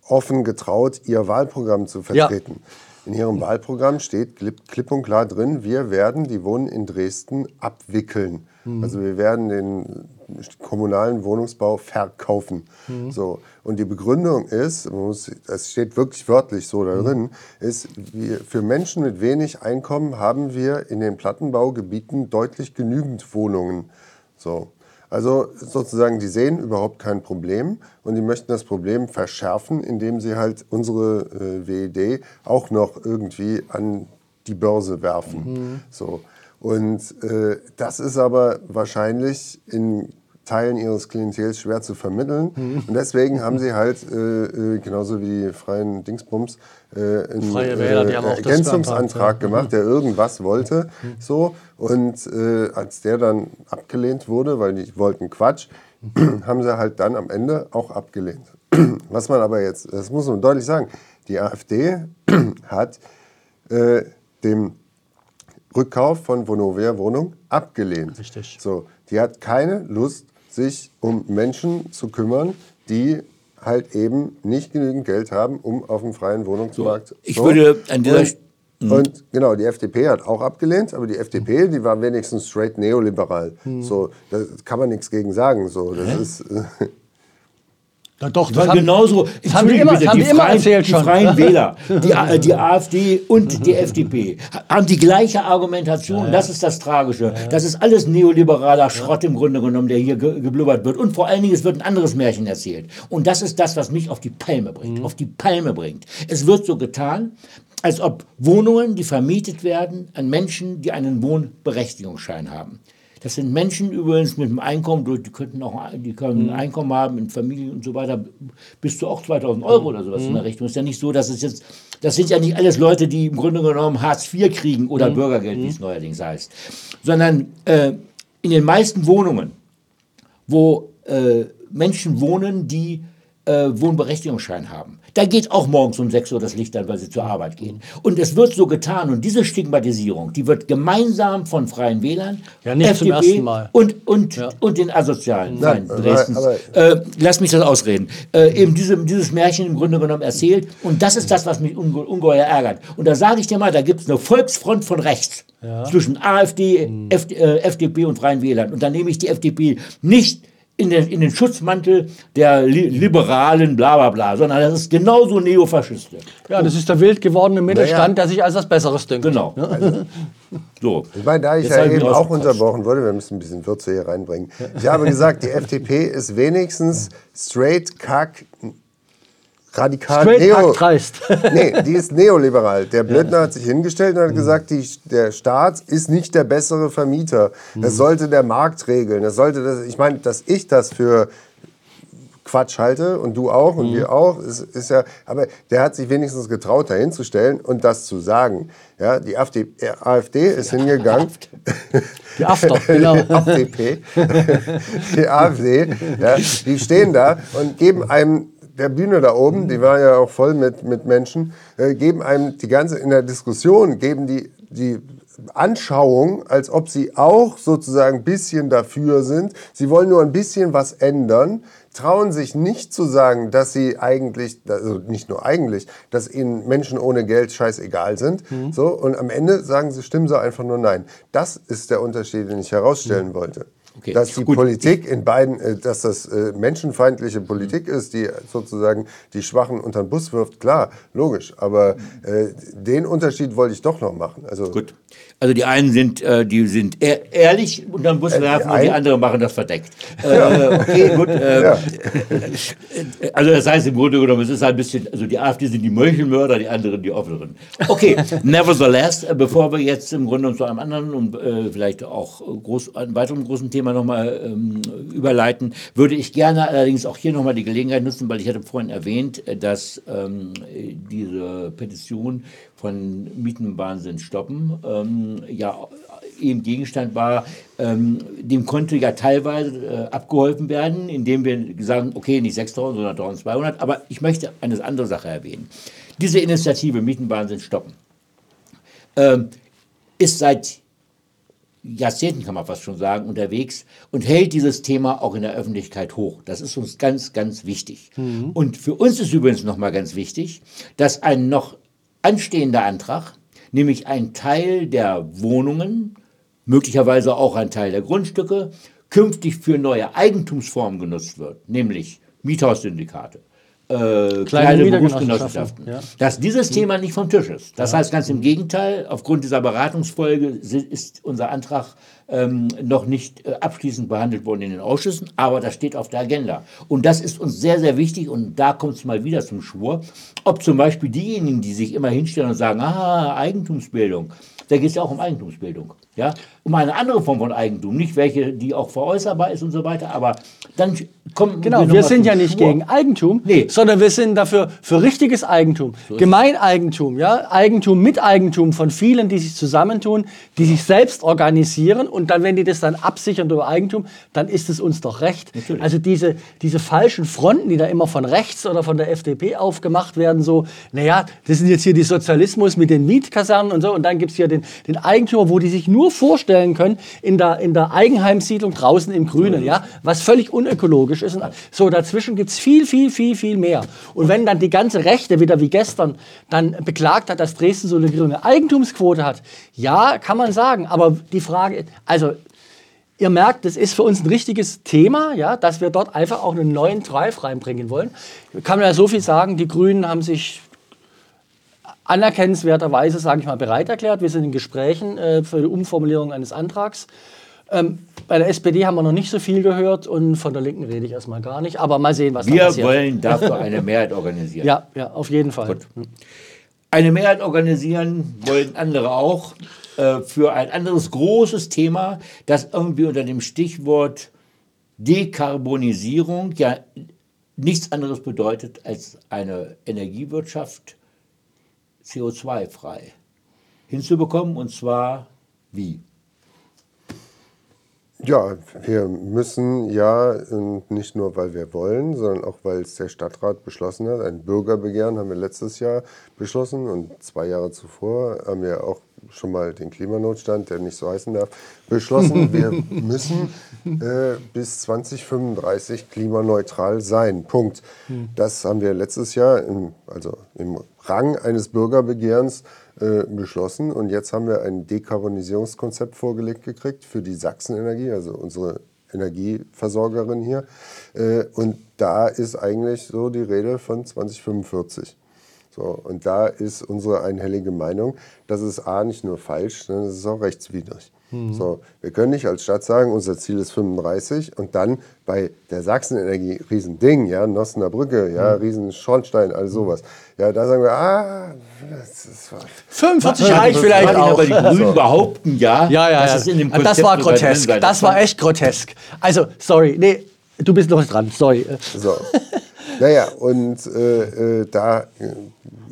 offen getraut, ihr Wahlprogramm zu vertreten. Ja. In ihrem Wahlprogramm steht klipp und klar drin, wir werden die Wohnen in Dresden abwickeln. Mhm. Also wir werden den kommunalen Wohnungsbau verkaufen. Mhm. So. Und die Begründung ist, es steht wirklich wörtlich so da drin, mhm. ist, wir, für Menschen mit wenig Einkommen haben wir in den Plattenbaugebieten deutlich genügend Wohnungen. So. Also sozusagen, die sehen überhaupt kein Problem und die möchten das Problem verschärfen, indem sie halt unsere äh, WED auch noch irgendwie an die Börse werfen. Mhm. So. Und äh, das ist aber wahrscheinlich in Teilen ihres Klientels schwer zu vermitteln. Mhm. Und deswegen haben sie halt, äh, äh genauso wie die freien Dingsbums, äh, einen Wähler, äh, Ergänzungsantrag gemacht, der irgendwas wollte. Mhm. So. Und äh, als der dann abgelehnt wurde, weil die wollten Quatsch, [clears throat] haben sie halt dann am Ende auch abgelehnt. [clears throat] Was man aber jetzt, das muss man deutlich sagen, die AfD [clears throat] hat äh, dem Rückkauf von Vonovia Wohnung abgelehnt. Richtig. So, die hat keine Lust, sich um Menschen zu kümmern, die halt eben nicht genügend Geld haben, um auf dem freien Wohnungsmarkt. So, ich würde an dieser und, mhm. und genau, die FDP hat auch abgelehnt, aber die FDP, die war wenigstens straight neoliberal. Mhm. So, da kann man nichts gegen sagen. So, das Hä? ist. [laughs] Ja, doch, das haben, genauso. Das haben wir immer, bitte, haben die, freien, erzählt die freien [laughs] Wähler, die, die AfD und die [laughs] FDP haben die gleiche Argumentation. Ja, das ist das Tragische. Ja. Das ist alles neoliberaler Schrott im Grunde genommen, der hier ge geblubbert wird. Und vor allen Dingen, es wird ein anderes Märchen erzählt. Und das ist das, was mich auf die Palme bringt. Mhm. Auf die Palme bringt. Es wird so getan, als ob Wohnungen, die vermietet werden, an Menschen, die einen Wohnberechtigungsschein haben. Das sind Menschen übrigens mit einem Einkommen, die könnten auch die können ein mhm. Einkommen haben in Familien und so weiter, bis zu auch 2000 Euro oder sowas mhm. in der Richtung. Ist ja nicht so, dass es jetzt, das sind ja nicht alles Leute, die im Grunde genommen Hartz IV kriegen oder mhm. Bürgergeld, wie es mhm. neuerdings heißt, sondern äh, in den meisten Wohnungen, wo äh, Menschen wohnen, die äh, Wohnberechtigungsschein haben. Da geht auch morgens um 6 Uhr das Licht an, weil sie zur Arbeit gehen. Und es wird so getan. Und diese Stigmatisierung, die wird gemeinsam von Freien Wählern, Ja, nicht zum ersten Mal. und, und, und den Asozialen Nein, Nein, aber- Dresdens. aber- äh, lass mich das ausreden. Äh, eben diese, dieses Märchen im Grunde genommen erzählt. Und das ist das, was mich unge ungeheuer ärgert. Und da sage ich dir mal, da gibt es eine Volksfront von rechts zwischen AfD, Mhm. F äh, FDP und Freien Wählern. Und da nehme ich die FDP nicht in den, in den Schutzmantel der li liberalen bla bla bla, sondern das ist genauso neofaschistisch. Ja, das ist der wild gewordene Mittelstand, Naja. der sich als das Besseres dünkt. Genau. So. Ich meine, da ich Jetzt ja eben auch unterbrochen wurde, wir müssen ein bisschen Würze hier reinbringen. Ich habe gesagt, die [laughs] FDP ist wenigstens straight, kack, radikal, Straight neo, dreist. [laughs] nee, die ist neoliberal. Der Blödner hat sich hingestellt und hat gesagt, die, der Staat ist nicht der bessere Vermieter. Das sollte der Markt regeln. Das sollte das, ich meine, dass ich das für Quatsch halte und du auch und wir auch, ist, ist ja, aber der hat sich wenigstens getraut, dahin zu stellen und das zu sagen. Ja, die AfD, äh, AfD ist hingegangen. Die After, [laughs] genau. Die FDP, [laughs] die AfD, ja, die stehen da und geben einem der Bühne da oben, die war ja auch voll mit, mit Menschen, äh, geben einem die ganze, in der Diskussion, geben die, die Anschauung, als ob sie auch sozusagen ein bisschen dafür sind. Sie wollen nur ein bisschen was ändern, trauen sich nicht zu sagen, dass sie eigentlich, also nicht nur eigentlich, dass ihnen Menschen ohne Geld scheißegal sind. So, und am Ende sagen sie, stimmen sie einfach nur nein. Das ist der Unterschied, den ich herausstellen wollte. Okay, Dass die gut. Politik in beiden, äh, dass das äh, menschenfeindliche Politik ist, die sozusagen die Schwachen unter den Bus wirft, klar, logisch. Aber äh, den Unterschied wollte ich doch noch machen. Also Gut. Also die einen sind, äh, die sind ehr ehrlich unterm Bus werfen und die anderen machen das verdeckt. [laughs] Äh, okay, gut. [laughs] Äh, Ja. Also das heißt im Grunde genommen, es ist ein bisschen, also die AfD sind die Meuchelmörder, die anderen die Offeneren. Okay, [laughs] nevertheless, äh, bevor wir jetzt im Grunde genommen zu einem anderen und äh, vielleicht auch äh, groß, einem weiteren großen Thema nochmal ähm, überleiten, würde ich gerne allerdings auch hier nochmal die Gelegenheit nutzen, weil ich hatte vorhin erwähnt, äh, dass ähm, diese Petition von Mietenwahnsinn stoppen ähm, ja eben Gegenstand war, ähm, dem konnte ja teilweise äh, abgeholfen werden, indem wir sagen, okay, nicht 6.000, sondern 1.200. Aber ich möchte eine andere Sache erwähnen. Diese Initiative Mietenwahnsinn stoppen ähm, ist seit Jahrzehnten, kann man fast schon sagen, unterwegs und hält dieses Thema auch in der Öffentlichkeit hoch. Das ist uns ganz, ganz wichtig. Und für uns ist übrigens nochmal ganz wichtig, dass ein noch anstehender Antrag, nämlich ein Teil der Wohnungen, möglicherweise auch ein Teil der Grundstücke, künftig für neue Eigentumsformen genutzt wird, nämlich Miethaussyndikate. Äh, kleine, Mietergenossenschaften, Berufsgenossenschaften, ja. dass dieses Thema nicht vom Tisch ist. Das heißt ganz im Gegenteil, aufgrund dieser Beratungsfolge ist unser Antrag ähm, noch nicht äh, abschließend behandelt worden in den Ausschüssen, aber das steht auf der Agenda. Und das ist uns sehr, sehr wichtig und da kommt es mal wieder zum Schwur, ob zum Beispiel diejenigen, die sich immer hinstellen und sagen, ah, Eigentumsbildung, da geht es ja auch um Eigentumsbildung. Ja? Um eine andere Form von Eigentum, nicht welche, die auch veräußerbar ist und so weiter, aber dann kommen Genau, wir mal sind ja nicht Schwur. gegen Eigentum, Nee. sondern wir sind dafür für richtiges Eigentum. Gemeineigentum, ja, Eigentum mit Eigentum von vielen, die sich zusammentun, die sich selbst organisieren und dann, wenn die das dann absichern durch Eigentum, dann ist es uns doch recht. Natürlich. Also diese, diese falschen Fronten, die da immer von rechts oder von der FDP aufgemacht werden, so, naja, das sind jetzt hier die Sozialismus mit den Mietkasernen und so und dann gibt es hier den, den Eigentümer, wo die sich nur vorstellen können, in der, in der Eigenheimsiedlung draußen im Grünen, ja, was völlig unökologisch ist. Und so, dazwischen gibt es viel, viel, viel, viel mehr. Und wenn dann die ganze Rechte wieder wie gestern dann beklagt hat, dass Dresden so eine geringe Eigentumsquote hat, ja, kann man sagen, aber die Frage, also Ihr merkt, das ist für uns ein richtiges Thema, ja, dass wir dort einfach auch einen neuen Drive reinbringen wollen. Kann man ja so viel sagen, die Grünen haben sich anerkennenswerterweise, sage ich mal, bereit erklärt. Wir sind in Gesprächen äh, für die Umformulierung eines Antrags. Ähm, bei der SPD haben wir noch nicht so viel gehört und von der Linken rede ich erstmal gar nicht. Aber mal sehen, was da Wir passiert. wollen dafür [laughs] eine Mehrheit organisieren. ja, ja, auf jeden Fall. Gut. Eine Mehrheit organisieren wollen andere auch äh, für ein anderes großes Thema, das irgendwie unter dem Stichwort Dekarbonisierung ja nichts anderes bedeutet als eine Energiewirtschaft CO2-frei hinzubekommen und zwar wie? Ja, wir müssen ja, und nicht nur weil wir wollen, sondern auch weil es der Stadtrat beschlossen hat. Ein Bürgerbegehren haben wir letztes Jahr beschlossen und zwei Jahre zuvor haben wir auch schon mal den Klimanotstand, der nicht so heißen darf, beschlossen. [laughs] Wir müssen äh, bis 2035 klimaneutral sein. Punkt. Das haben wir letztes Jahr, im, also im Rang eines Bürgerbegehrens, äh, beschlossen. Und jetzt haben wir ein Dekarbonisierungskonzept vorgelegt gekriegt für die Sachsenenergie, also unsere Energieversorgerin hier. Äh, und da ist eigentlich so die Rede von 2045. So, und da ist unsere einhellige Meinung, das ist A nicht nur falsch, sondern das ist auch rechtswidrig. So, wir können nicht als Stadt sagen, unser Ziel ist 35 und dann bei der Sachsenenergie, Riesending, ja, Nossener Brücke, ja, Riesenschornstein, all sowas. Ja, da sagen wir, ah, das ist 45 reicht vielleicht auch. Aber die Grünen behaupten ja, Ja, ja, dass ja. es in dem das war grotesk. Das war echt grotesk. Also, sorry, nee, du bist noch nicht dran, sorry. So. Naja, und äh, äh, da äh,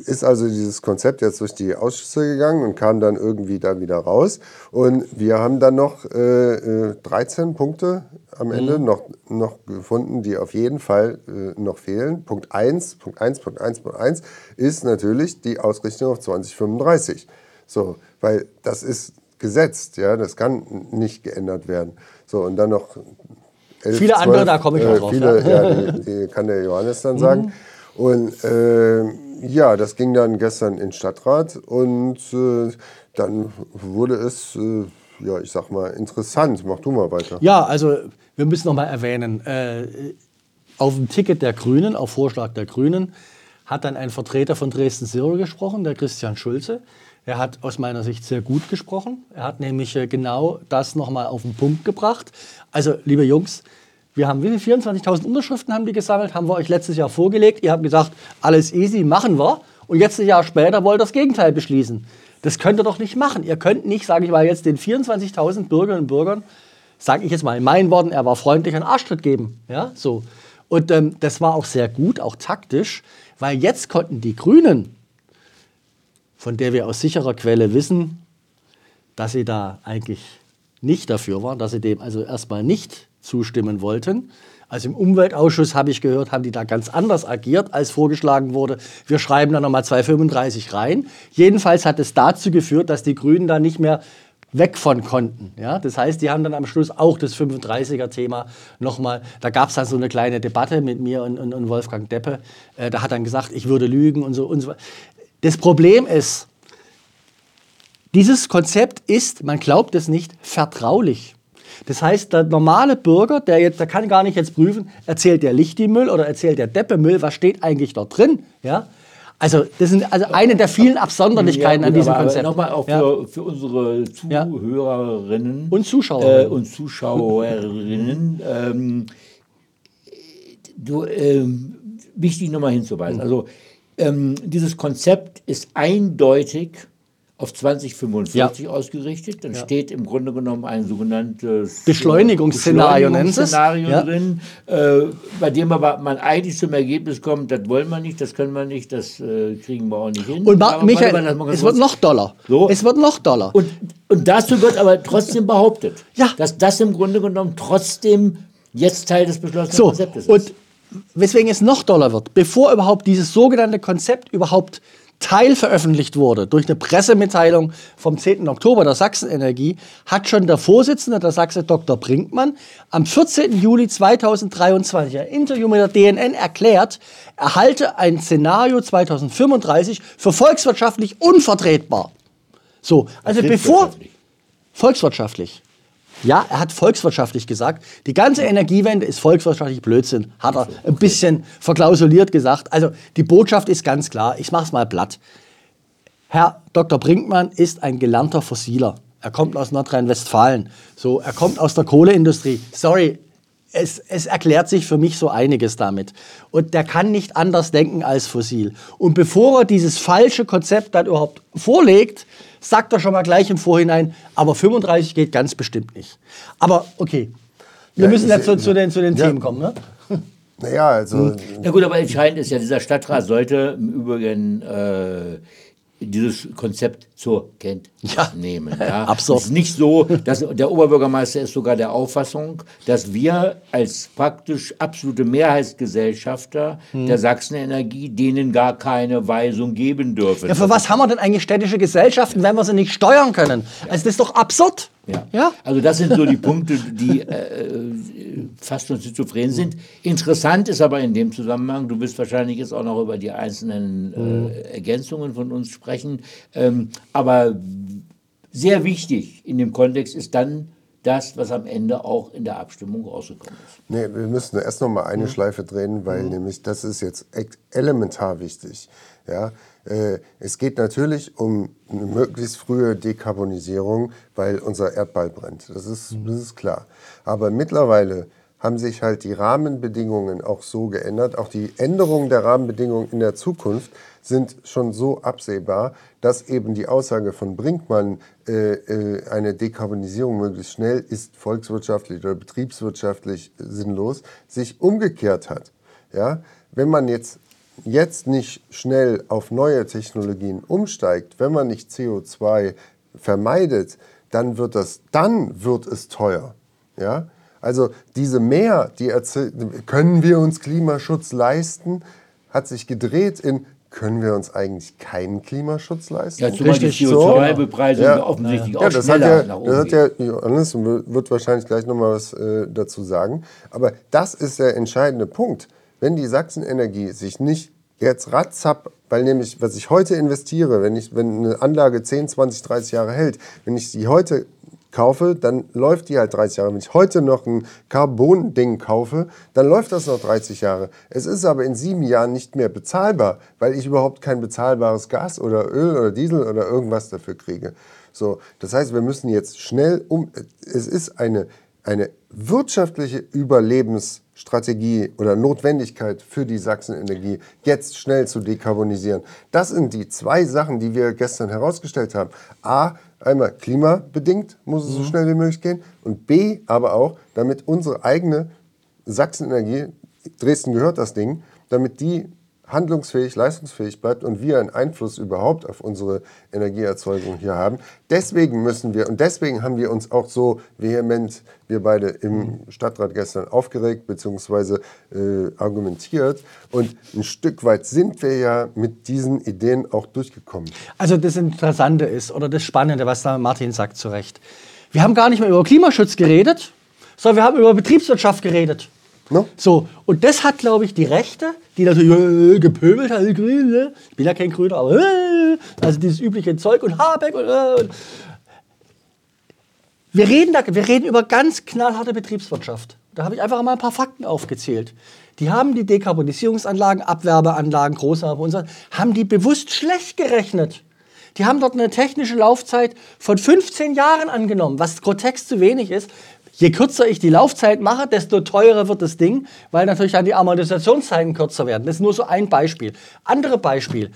ist also dieses Konzept jetzt durch die Ausschüsse gegangen und kam dann irgendwie da wieder raus. Und wir haben dann noch äh, äh, 13 Punkte am Ende noch, noch gefunden, die auf jeden Fall äh, noch fehlen. Punkt 1, Punkt 1, Punkt 1, Punkt 1 ist natürlich die Ausrichtung auf 2035. So, weil das ist gesetzt, ja, das kann nicht geändert werden. So, und dann noch elf, Viele andere, da komme ich noch drauf, Viele, ja, die, die kann der Johannes dann sagen. Und äh, ja, das ging dann gestern in Stadtrat und äh, dann wurde es, äh, ja, ich sag mal, interessant. Mach du mal weiter. Ja, also wir müssen noch mal erwähnen, äh, auf dem Ticket der Grünen, auf Vorschlag der Grünen, hat dann ein Vertreter von Dresden Zero gesprochen, der Christian Schulze. Er hat aus meiner Sicht sehr gut gesprochen. Er hat nämlich äh, genau das noch mal auf den Punkt gebracht. Also, liebe Jungs, wir haben wie viel? 24.000 Unterschriften haben die gesammelt, haben wir euch letztes Jahr vorgelegt. Ihr habt gesagt, alles easy, machen wir. Und jetzt ein Jahr später wollt ihr das Gegenteil beschließen. Das könnt ihr doch nicht machen. Ihr könnt nicht, sage ich mal, jetzt den 24.000 Bürgerinnen und Bürgern sage ich jetzt mal in meinen Worten, er war freundlich, einen Arschtritt geben. Ja, so. Und ähm, das war auch sehr gut, auch taktisch, weil jetzt konnten die Grünen, von der wir aus sicherer Quelle wissen, dass sie da eigentlich nicht dafür waren, dass sie dem also erstmal nicht zustimmen wollten. Also im Umweltausschuss habe ich gehört, haben die da ganz anders agiert, als vorgeschlagen wurde. Wir schreiben da nochmal 235 rein. Jedenfalls hat es dazu geführt, dass die Grünen da nicht mehr weg von konnten. Ja? Das heißt, die haben dann am Schluss auch das 35er-Thema nochmal, da gab es dann so eine kleine Debatte mit mir und, und, und Wolfgang Deppe. Äh, da hat dann gesagt, ich würde lügen und so und so. Das Problem ist, dieses Konzept ist, man glaubt es nicht, vertraulich. Das heißt, der normale Bürger, der jetzt, der kann gar nicht jetzt prüfen, erzählt der Lichti-Müll oder erzählt der Deppe-Müll, was steht eigentlich dort drin? Ja? Also, das sind also eine der vielen Absonderlichkeiten Ja, an gut, diesem aber- Konzept. Nochmal auch Ja. für, für unsere. Zuhörerinnen Und Zuschauerinnen. äh, und Zuschauerinnen. ähm, du, ähm, wichtig nochmal hinzuweisen. Also ähm, dieses Konzept ist eindeutig auf 2045 ausgerichtet. Dann steht im Grunde genommen ein sogenanntes Beschleunigungsszenario nennt es. Beschleunigungsszenario Ja. drin, äh, bei dem aber man eigentlich zum Ergebnis kommt, das wollen wir nicht, das können wir nicht, das äh, kriegen wir auch nicht hin. Und Aber Michael, mal, es wird noch doller. So. Es wird noch doller. und, und dazu wird aber trotzdem behauptet, Ja. dass das im Grunde genommen trotzdem jetzt Teil des beschlossenen So, Konzeptes ist. und weswegen es noch doller wird, bevor überhaupt dieses sogenannte Konzept überhaupt teilveröffentlicht wurde, durch eine Pressemitteilung vom 10. Oktober der Sachsenenergie, hat schon der Vorsitzende der Sachse Dr. Brinkmann am 14. Juli 2023 ein Interview mit der DNN erklärt, er halte ein Szenario 2035 für volkswirtschaftlich unvertretbar. So, also bevor volkswirtschaftlich. Ja, er hat volkswirtschaftlich gesagt. Die ganze Energiewende ist volkswirtschaftlich Blödsinn, hat er ein bisschen verklausuliert gesagt. Also die Botschaft ist ganz klar. Ich mache es mal platt. Herr Dr. Brinkmann ist ein gelernter Fossiler. Er kommt aus Nordrhein-Westfalen. So, er kommt aus der Kohleindustrie. Sorry, es, es erklärt sich für mich so einiges damit. Und der kann nicht anders denken als fossil. Und bevor er dieses falsche Konzept dann überhaupt vorlegt, sagt er schon mal gleich im Vorhinein, aber 35 geht ganz bestimmt nicht. Aber okay, wir Ja, müssen jetzt zu, zu den, zu den Ja. Themen kommen. Ne? Naja, also Na gut, aber entscheidend ist ja, dieser Stadtrat sollte im Übrigen äh, dieses Konzept zur Kenntnis Ja. nehmen. [laughs] Ja. Absurd. Es ist nicht so, dass der Oberbürgermeister ist sogar der Auffassung, dass wir als praktisch absolute Mehrheitsgesellschafter Hm. der Sachsenenergie denen gar keine Weisung geben dürfen. Ja, für was haben wir denn eigentlich städtische Gesellschaften, wenn wir sie nicht steuern können? Also das ist doch absurd. Ja. Ja? Also das sind so die Punkte, die äh, fast schon schizophren sind. Interessant ist aber in dem Zusammenhang, du wirst wahrscheinlich jetzt auch noch über die einzelnen äh, Ergänzungen von uns sprechen, ähm, aber sehr wichtig in dem Kontext ist dann das, was am Ende auch in der Abstimmung rausgekommen ist. Nee, wir müssen erst noch mal eine Schleife drehen, weil nämlich das ist jetzt elementar wichtig. Ja, äh, es geht natürlich um eine möglichst frühe Dekarbonisierung, weil unser Erdball brennt. Das ist, das ist klar. Aber mittlerweile haben sich halt die Rahmenbedingungen auch so geändert. Auch die Änderungen der Rahmenbedingungen in der Zukunft sind schon so absehbar, dass eben die Aussage von Brinkmann, äh, äh, eine Dekarbonisierung möglichst schnell ist volkswirtschaftlich oder betriebswirtschaftlich sinnlos, sich umgekehrt hat. Ja? Wenn man jetzt, jetzt nicht schnell auf neue Technologien umsteigt, wenn man nicht CO2 vermeidet, dann wird, das, dann wird es teuer. Ja? Also diese Mehr, die können wir uns Klimaschutz leisten, hat sich gedreht in können wir uns eigentlich keinen Klimaschutz leisten? Ja, zumal die Richtig, CO2-Bepreisung Ja. offensichtlich Ja, auch das hat schneller ja, nach oben das hat ja Johannes wird wahrscheinlich gleich noch mal was äh, dazu sagen. Aber das ist der entscheidende Punkt. Wenn die Sachsenenergie sich nicht jetzt ratzap, weil nämlich, was ich heute investiere, wenn, ich, wenn eine Anlage 10, 20, 30 Jahre hält, wenn ich sie heute kaufe, dann läuft die halt 30 Jahre. Wenn ich heute noch ein Carbon-Ding kaufe, dann läuft das noch 30 Jahre. Es ist aber in sieben Jahren nicht mehr bezahlbar, weil ich überhaupt kein bezahlbares Gas oder Öl oder Diesel oder irgendwas dafür kriege. So, das heißt, wir müssen jetzt schnell um. Es ist eine, eine wirtschaftliche Überlebensstrategie oder Notwendigkeit für die Sachsenenergie, jetzt schnell zu dekarbonisieren. Das sind die zwei Sachen, die wir gestern herausgestellt haben. A, einmal klimabedingt muss es so schnell wie möglich gehen und B, aber auch, damit unsere eigene Sachsenenergie, Dresden gehört das Ding, damit die handlungsfähig, leistungsfähig bleibt und wir einen Einfluss überhaupt auf unsere Energieerzeugung hier haben. Deswegen müssen wir, und deswegen haben wir uns auch so vehement, wir beide im Stadtrat gestern aufgeregt bzw. Äh, argumentiert. Und ein Stück weit sind wir ja mit diesen Ideen auch durchgekommen. Also das Interessante ist, oder das Spannende, was da Martin sagt zu Recht. Wir haben gar nicht mehr über Klimaschutz geredet, sondern wir haben über Betriebswirtschaft geredet. No? So, und das hat, glaube ich, die Rechte, die natürlich äh, gepöbelt hat, Grüne, ich bin ja kein Grüner, aber äh, also dieses übliche Zeug und Habeck und, äh, und wir reden, da, wir reden über ganz knallharte Betriebswirtschaft. Da habe ich einfach mal ein paar Fakten aufgezählt. Die haben die Dekarbonisierungsanlagen, Abwerbeanlagen, Großarbe und so, haben die bewusst schlecht gerechnet. Die haben dort eine technische Laufzeit von 15 Jahren angenommen, was grotesk zu wenig ist. Je kürzer ich die Laufzeit mache, desto teurer wird das Ding, weil natürlich dann die Amortisationszeiten kürzer werden. Das ist nur so ein Beispiel. Andere Beispiel.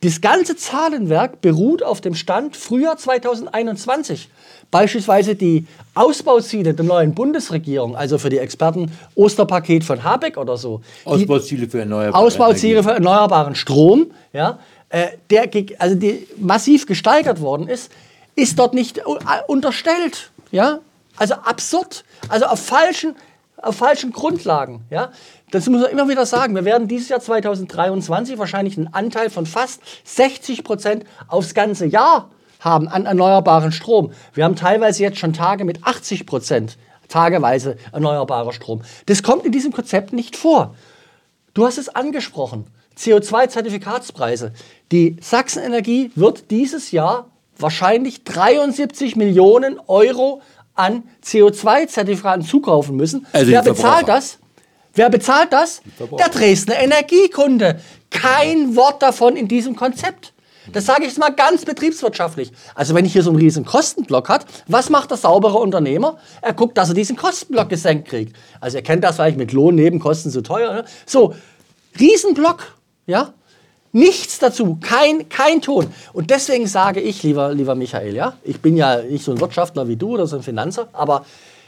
Das ganze Zahlenwerk beruht auf dem Stand Frühjahr 2021. Beispielsweise die Ausbauziele der neuen Bundesregierung, also für die Experten Osterpaket von Habeck oder so. Ausbauziele für erneuerbare Ausbauziele für erneuerbaren Strom, ja, äh, der also die massiv gesteigert worden ist, ist dort nicht äh, unterstellt. Ja? Also absurd. Also auf falschen, auf falschen Grundlagen. Ja? Das muss man immer wieder sagen. Wir werden dieses Jahr 2023 wahrscheinlich einen Anteil von fast 60 Prozent aufs ganze Jahr haben an erneuerbaren Strom. Wir haben teilweise jetzt schon Tage mit 80 Prozent tageweise erneuerbarer Strom. Das kommt in diesem Konzept nicht vor. Du hast es angesprochen. CO2-Zertifikatspreise. Die Sachsenenergie wird dieses Jahr wahrscheinlich 73 Millionen Euro an CO2-Zertifikaten zukaufen müssen. Also Wer bezahlt das? Wer bezahlt das? Der Dresdner Energiekunde. Kein Wort davon in diesem Konzept. Das sage ich jetzt mal ganz betriebswirtschaftlich. Also wenn ich hier so einen riesen Kostenblock hat, was macht der saubere Unternehmer? Er guckt, dass er diesen Kostenblock gesenkt kriegt. Also ihr kennt das vielleicht mit Lohnnebenkosten so teuer. Ne? So, Riesenblock, ja? Nichts dazu, kein, kein Ton. Und deswegen sage ich, lieber, lieber Michael, ja, ich bin ja nicht so ein Wirtschaftler wie du oder so ein Finanzer, aber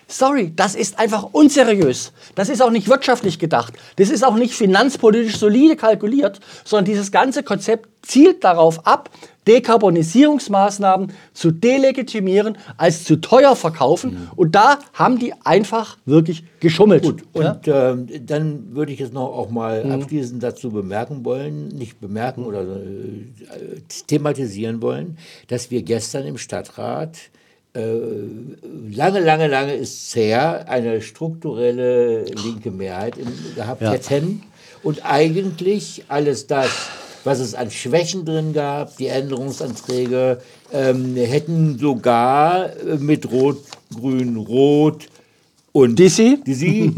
Sorry, das ist einfach unseriös. Das ist auch nicht wirtschaftlich gedacht. Das ist auch nicht finanzpolitisch solide kalkuliert, sondern dieses ganze Konzept zielt darauf ab, Dekarbonisierungsmaßnahmen zu delegitimieren, als zu teuer verkaufen. Und da haben die einfach wirklich geschummelt. Gut, ja? und ähm, dann würde ich jetzt noch auch mal abschließend dazu bemerken wollen, nicht bemerken oder äh, thematisieren wollen, dass wir gestern im Stadtrat äh, lange, lange, lange ist her, eine strukturelle linke Mehrheit im, gehabt Ja. hätten und eigentlich alles das, was es an Schwächen drin gab, die Änderungsanträge, ähm, hätten sogar äh, mit Rot, Grün, Rot und Dissi? Dissi,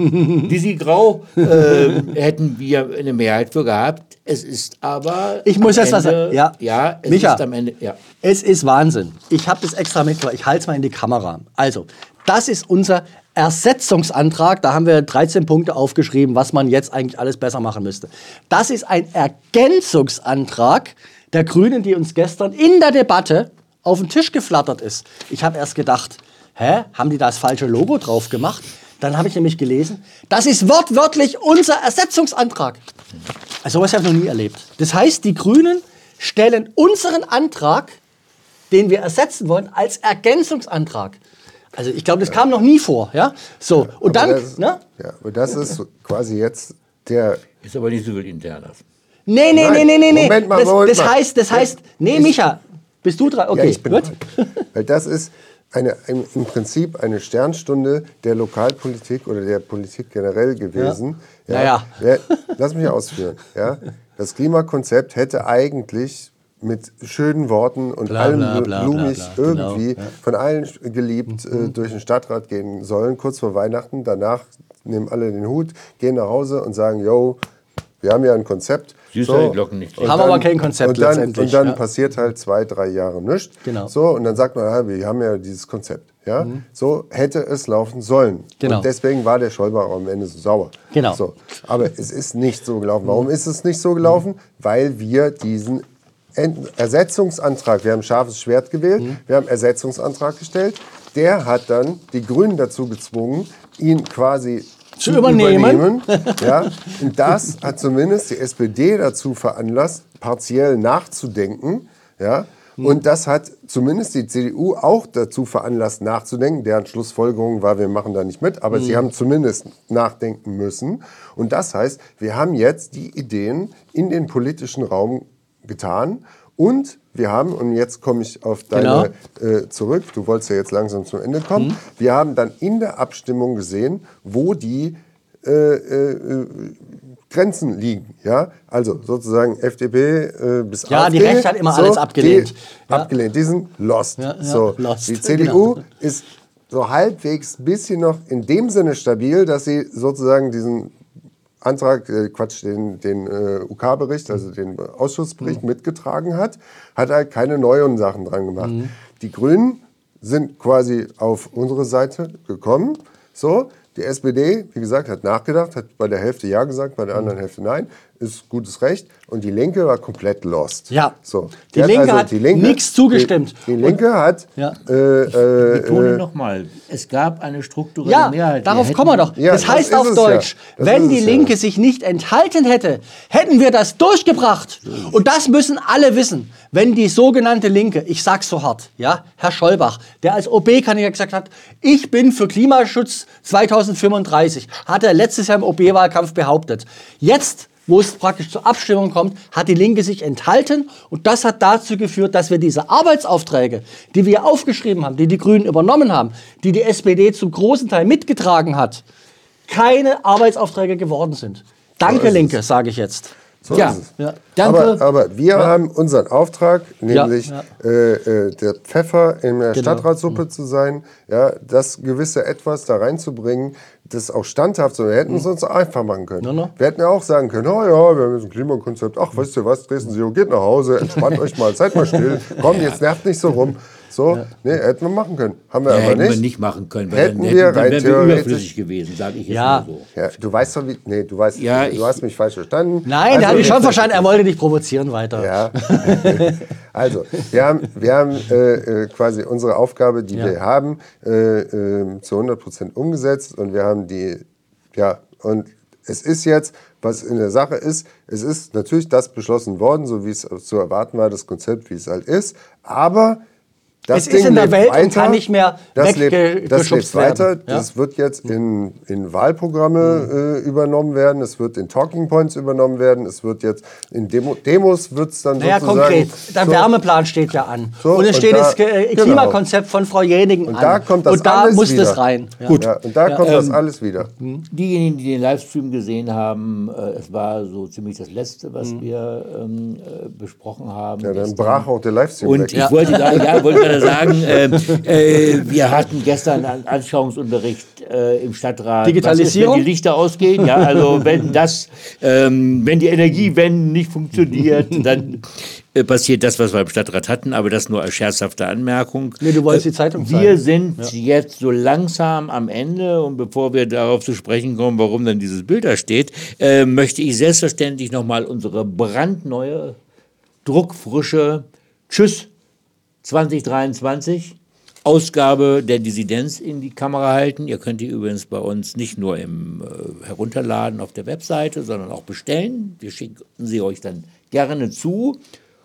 Dissi Grau ähm, [laughs] hätten wir eine Mehrheit für gehabt. Es ist aber. Ich muss jetzt was sagen. Ja. ja es Micha. ist am Ende. Ja. Es ist Wahnsinn. Ich habe das extra mitgebracht. Ich halte es mal in die Kamera. Also, das ist unser Ersetzungsantrag. Da haben wir 13 Punkte aufgeschrieben, was man jetzt eigentlich alles besser machen müsste. Das ist ein Ergänzungsantrag der Grünen, die uns gestern in der Debatte auf den Tisch geflattert ist. Ich habe erst gedacht, hä, haben die da das falsche Logo drauf gemacht? Dann habe ich nämlich gelesen, das ist wortwörtlich unser Ersetzungsantrag. Also sowas habe ich noch nie erlebt. Das heißt, die Grünen stellen unseren Antrag, den wir ersetzen wollen, als Ergänzungsantrag. Also ich glaube, das kam noch nie vor. Ja? So, und Aber dann, das, ne? ja, aber das ist quasi jetzt der. Ist aber nicht so wild internes. Nee, nee, nee, Nein, nee, nee, nee. Moment mal, Das, Moment das mal. heißt, das heißt, nee, Micha, bist du dran? Okay, ja, ich bin gut. dran. Weil das ist eine, im, Prinzip eine Sternstunde der Lokalpolitik oder der Politik generell gewesen. Naja. Wer- Lass mich ausführen. Ja? Das Klimakonzept hätte eigentlich mit schönen Worten und Bla, allem bla, bla, blumig. Genau, irgendwie ja. von allen geliebt äh, durch den Stadtrat gehen sollen, kurz vor Weihnachten. Danach nehmen alle den Hut, gehen nach Hause und sagen, yo, wir haben ja ein Konzept. Süßer die Glocken nicht. und Haben aber kein Konzept und dann, letztendlich, Und dann ja. passiert halt zwei, drei Jahre nichts. Genau. Mhm. So, und dann sagt man, ja, wir haben ja dieses Konzept. Ja? So hätte es laufen sollen. Genau. Und deswegen war der Schäuber am Ende so sauer. Genau. So. Aber es ist nicht so gelaufen. Warum ist es nicht so gelaufen? Weil wir diesen Ent- Ersetzungsantrag, wir haben scharfes Schwert gewählt, Mhm. wir haben Ersetzungsantrag gestellt. Der hat dann die Grünen dazu gezwungen, ihn quasi Zu übernehmen. ja, und das hat zumindest die SPD dazu veranlasst, partiell nachzudenken. Ja, und das hat zumindest die CDU auch dazu veranlasst, nachzudenken. Deren Schlussfolgerung war, wir machen da nicht mit, aber sie haben zumindest nachdenken müssen. Und das heißt, wir haben jetzt die Ideen in den politischen Raum getan. Und wir haben, und jetzt komme ich auf deine äh, zurück, du wolltest ja jetzt langsam zum Ende kommen, wir haben dann in der Abstimmung gesehen, wo die äh, äh, Grenzen liegen. Ja? Also sozusagen FDP äh, bis Ja, die AfD, Rechte hat immer alles abgelehnt. Die, Ja. Abgelehnt, die sind lost. Ja, ja, so. lost, Die CDU genau. ist so halbwegs bisschen noch in dem Sinne stabil, dass sie sozusagen diesen Antrag, äh, Quatsch, den, den äh, UK-Bericht, also den Ausschussbericht mitgetragen hat, hat halt keine neuen Sachen dran gemacht. Die Grünen sind quasi auf unsere Seite gekommen. So, die SPD, wie gesagt, hat nachgedacht, hat bei der Hälfte Ja gesagt, bei der anderen Hälfte Nein. Ist gutes Recht. Und die Linke war komplett lost. Ja. So. Die Linke hat nichts zugestimmt. Die, die Linke hat Ja. äh, äh, Betone nochmal, es gab eine strukturelle Ja, Mehrheit. darauf kommen wir doch. Ja, das das heißt auf Deutsch, ja. Wenn die. Linke sich nicht enthalten hätte, hätten wir das durchgebracht. Und das müssen alle wissen. Wenn die sogenannte Linke, ich sag's so hart, ja, Herr Schollbach, der als OB-Kandidat gesagt hat, ich bin für Klimaschutz 2035, hat er letztes Jahr im OB-Wahlkampf behauptet. Jetzt wo es praktisch zur Abstimmung kommt, hat die Linke sich enthalten und das hat dazu geführt, dass wir diese Arbeitsaufträge, die wir aufgeschrieben haben, die die Grünen übernommen haben, die die SPD zum großen Teil mitgetragen hat, keine Arbeitsaufträge geworden sind. Danke. Linke, sage ich jetzt. So Ja. Ja. Danke. Aber, aber wir haben unseren Auftrag, nämlich Ja, Äh, äh, der Pfeffer in der Genau. Stadtratssuppe zu sein, ja, das gewisse Etwas da reinzubringen, das auch standhaft ist. Wir hätten es uns einfach machen können. No, no. Wir hätten ja auch sagen können, oh ja, wir haben jetzt ein Klimakonzept, ach, weißt du was, Dresden, Sie geht nach Hause, entspannt euch mal, seid mal still, [laughs] komm, jetzt nervt nicht so rum. So, nee, hätten wir machen können. Haben wir Ja, aber hätten wir nicht. nicht machen können, weil Hätten dann, wir hätten, dann rein wären wir theoretisch- überflüssig gewesen, sage ich jetzt Ja. mal so. Ja, du weißt doch, wie. Nee, du weißt, Ja, du ich- hast mich falsch verstanden. Nein, Also, der hat mich schon verstanden, er wollte dich provozieren weiter. Ja. [laughs] also, wir haben, wir haben äh, äh, quasi unsere Aufgabe, die Ja. wir haben, äh, äh, zu 100 Prozent umgesetzt und wir haben die, ja, und es ist jetzt, was in der Sache ist, es ist natürlich das beschlossen worden, so wie es zu erwarten war, das Konzept, wie es halt ist, aber das Es ist in der lebt Welt und kann nicht mehr das lebt, das lebt weiter. werden. Ja. Das wird jetzt in, in Wahlprogramme äh, übernommen werden. Es wird in Talking Points übernommen werden. Es wird jetzt in Demo, Demos wird es dann Naja, sozusagen... konkret. Der so- Wärmeplan steht ja an. So, und es und steht da- das Ge- genau. Klimakonzept von Frau Jenigen Und an. da kommt das und da alles muss wieder. das rein. Ja. Ja, und da kommt ähm, das alles wieder. Diejenigen, die den Livestream gesehen haben, äh, es war so ziemlich das Letzte, was Mhm. wir ähm, äh, besprochen haben. Ja, dann gestern. brach auch der Livestream Und weg. ich wollte gerade ja, wollte gerade sagen, ähm, äh, wir hatten gestern einen Anschauungsunterricht äh, im Stadtrat. Digitalisierung? Ist, wenn die Lichter ausgehen? Ja, also wenn das, ähm, wenn die Energiewende nicht funktioniert, dann äh, passiert das, was wir im Stadtrat hatten, aber das nur als scherzhafte Anmerkung. Nee, du wolltest die Zeitung Wir zeigen. sind jetzt so langsam am Ende und bevor wir darauf zu sprechen kommen, warum dann dieses Bild da steht, äh, möchte ich selbstverständlich nochmal unsere brandneue, druckfrische Tschüss 2023 Ausgabe der Dissidenz in die Kamera halten. Ihr könnt die übrigens bei uns nicht nur im äh, Herunterladen auf der Webseite, sondern auch bestellen. Wir schicken sie euch dann gerne zu.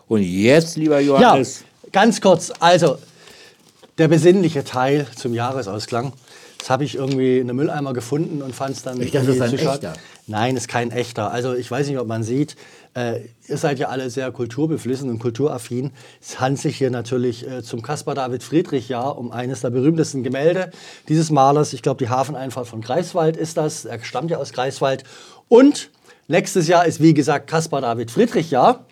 Und jetzt, lieber Ja, Johannes, ganz kurz. Also, der besinnliche Teil zum Jahresausklang. Das habe ich irgendwie in einem Mülleimer gefunden und fand es dann. Ich dachte, das ist ein echter. Nein, ist kein echter. Also, ich weiß nicht, ob man sieht. Äh, ihr seid ja alle sehr kulturbeflissen und kulturaffin. Es handelt sich hier natürlich äh, zum Caspar David Friedrich Jahr um eines der berühmtesten Gemälde dieses Malers. Ich glaube, die Hafeneinfahrt von Greifswald ist das. Er stammt ja aus Greifswald. Und nächstes Jahr ist, wie gesagt, Caspar David Friedrich Jahr.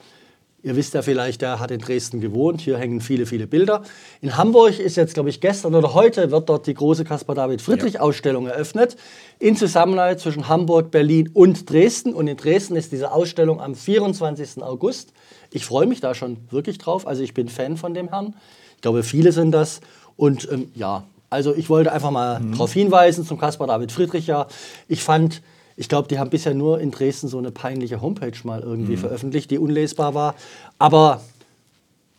Ihr wisst ja vielleicht, der hat in Dresden gewohnt. Hier hängen viele, viele Bilder. In Hamburg ist jetzt, glaube ich, gestern oder heute wird dort die große Caspar David Friedrich Ausstellung eröffnet. In Zusammenarbeit zwischen Hamburg, Berlin und Dresden. Und in Dresden ist diese Ausstellung am 24. August. Ich freue mich da schon wirklich drauf. Also ich bin Fan von dem Herrn. Ich glaube, viele sind das. Und ähm, ja, also ich wollte einfach mal darauf hinweisen zum Caspar David Friedrich Jahr. Ich fand, ich glaube, die haben bisher nur in Dresden so eine peinliche Homepage mal irgendwie veröffentlicht, die unlesbar war. Aber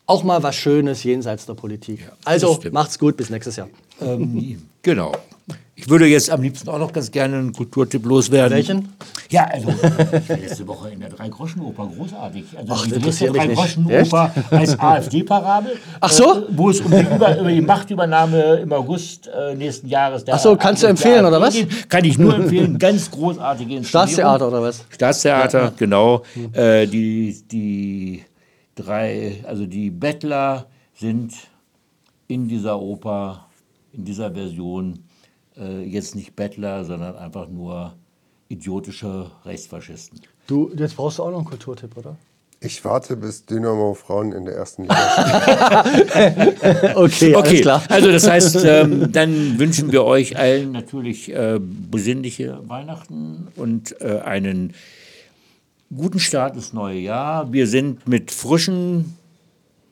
auch mal was Schönes jenseits der Politik. also stimmt. macht's gut, bis nächstes Jahr. Ähm, genau. Ich würde jetzt am liebsten auch noch ganz gerne einen Kulturtipp loswerden. Welchen? Ja, also [laughs] ich war letzte Woche in der Drei-Groschen-Oper, großartig. Also Ach, die. Drei-Groschen-Oper als AfD-Parabel. Ach so? Äh, wo es um die, über, über die Machtübernahme im August äh, nächsten Jahres der Ach so, kannst du empfehlen, oder was? geht. Kann ich nur empfehlen. Ganz großartige. Staatstheater oder was? Staatstheater, genau. Äh, die, die drei, also die Bettler sind in dieser Oper, in dieser Version äh, jetzt nicht Bettler, sondern einfach nur idiotische Rechtsfaschisten. Du, jetzt brauchst du auch noch einen Kulturtipp, oder? Ich warte, bis Dynamo Frauen in der ersten Liga spielen. [laughs] Okay, alles Okay, klar. also das heißt, ähm, dann wünschen wir euch allen natürlich äh, besinnliche Weihnachten und äh, einen guten Start ins neue Jahr. Wir sind mit frischen,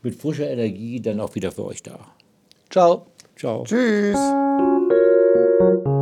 mit frischer Energie dann auch wieder für euch da. Ciao. Ciao. Tschüss. thank you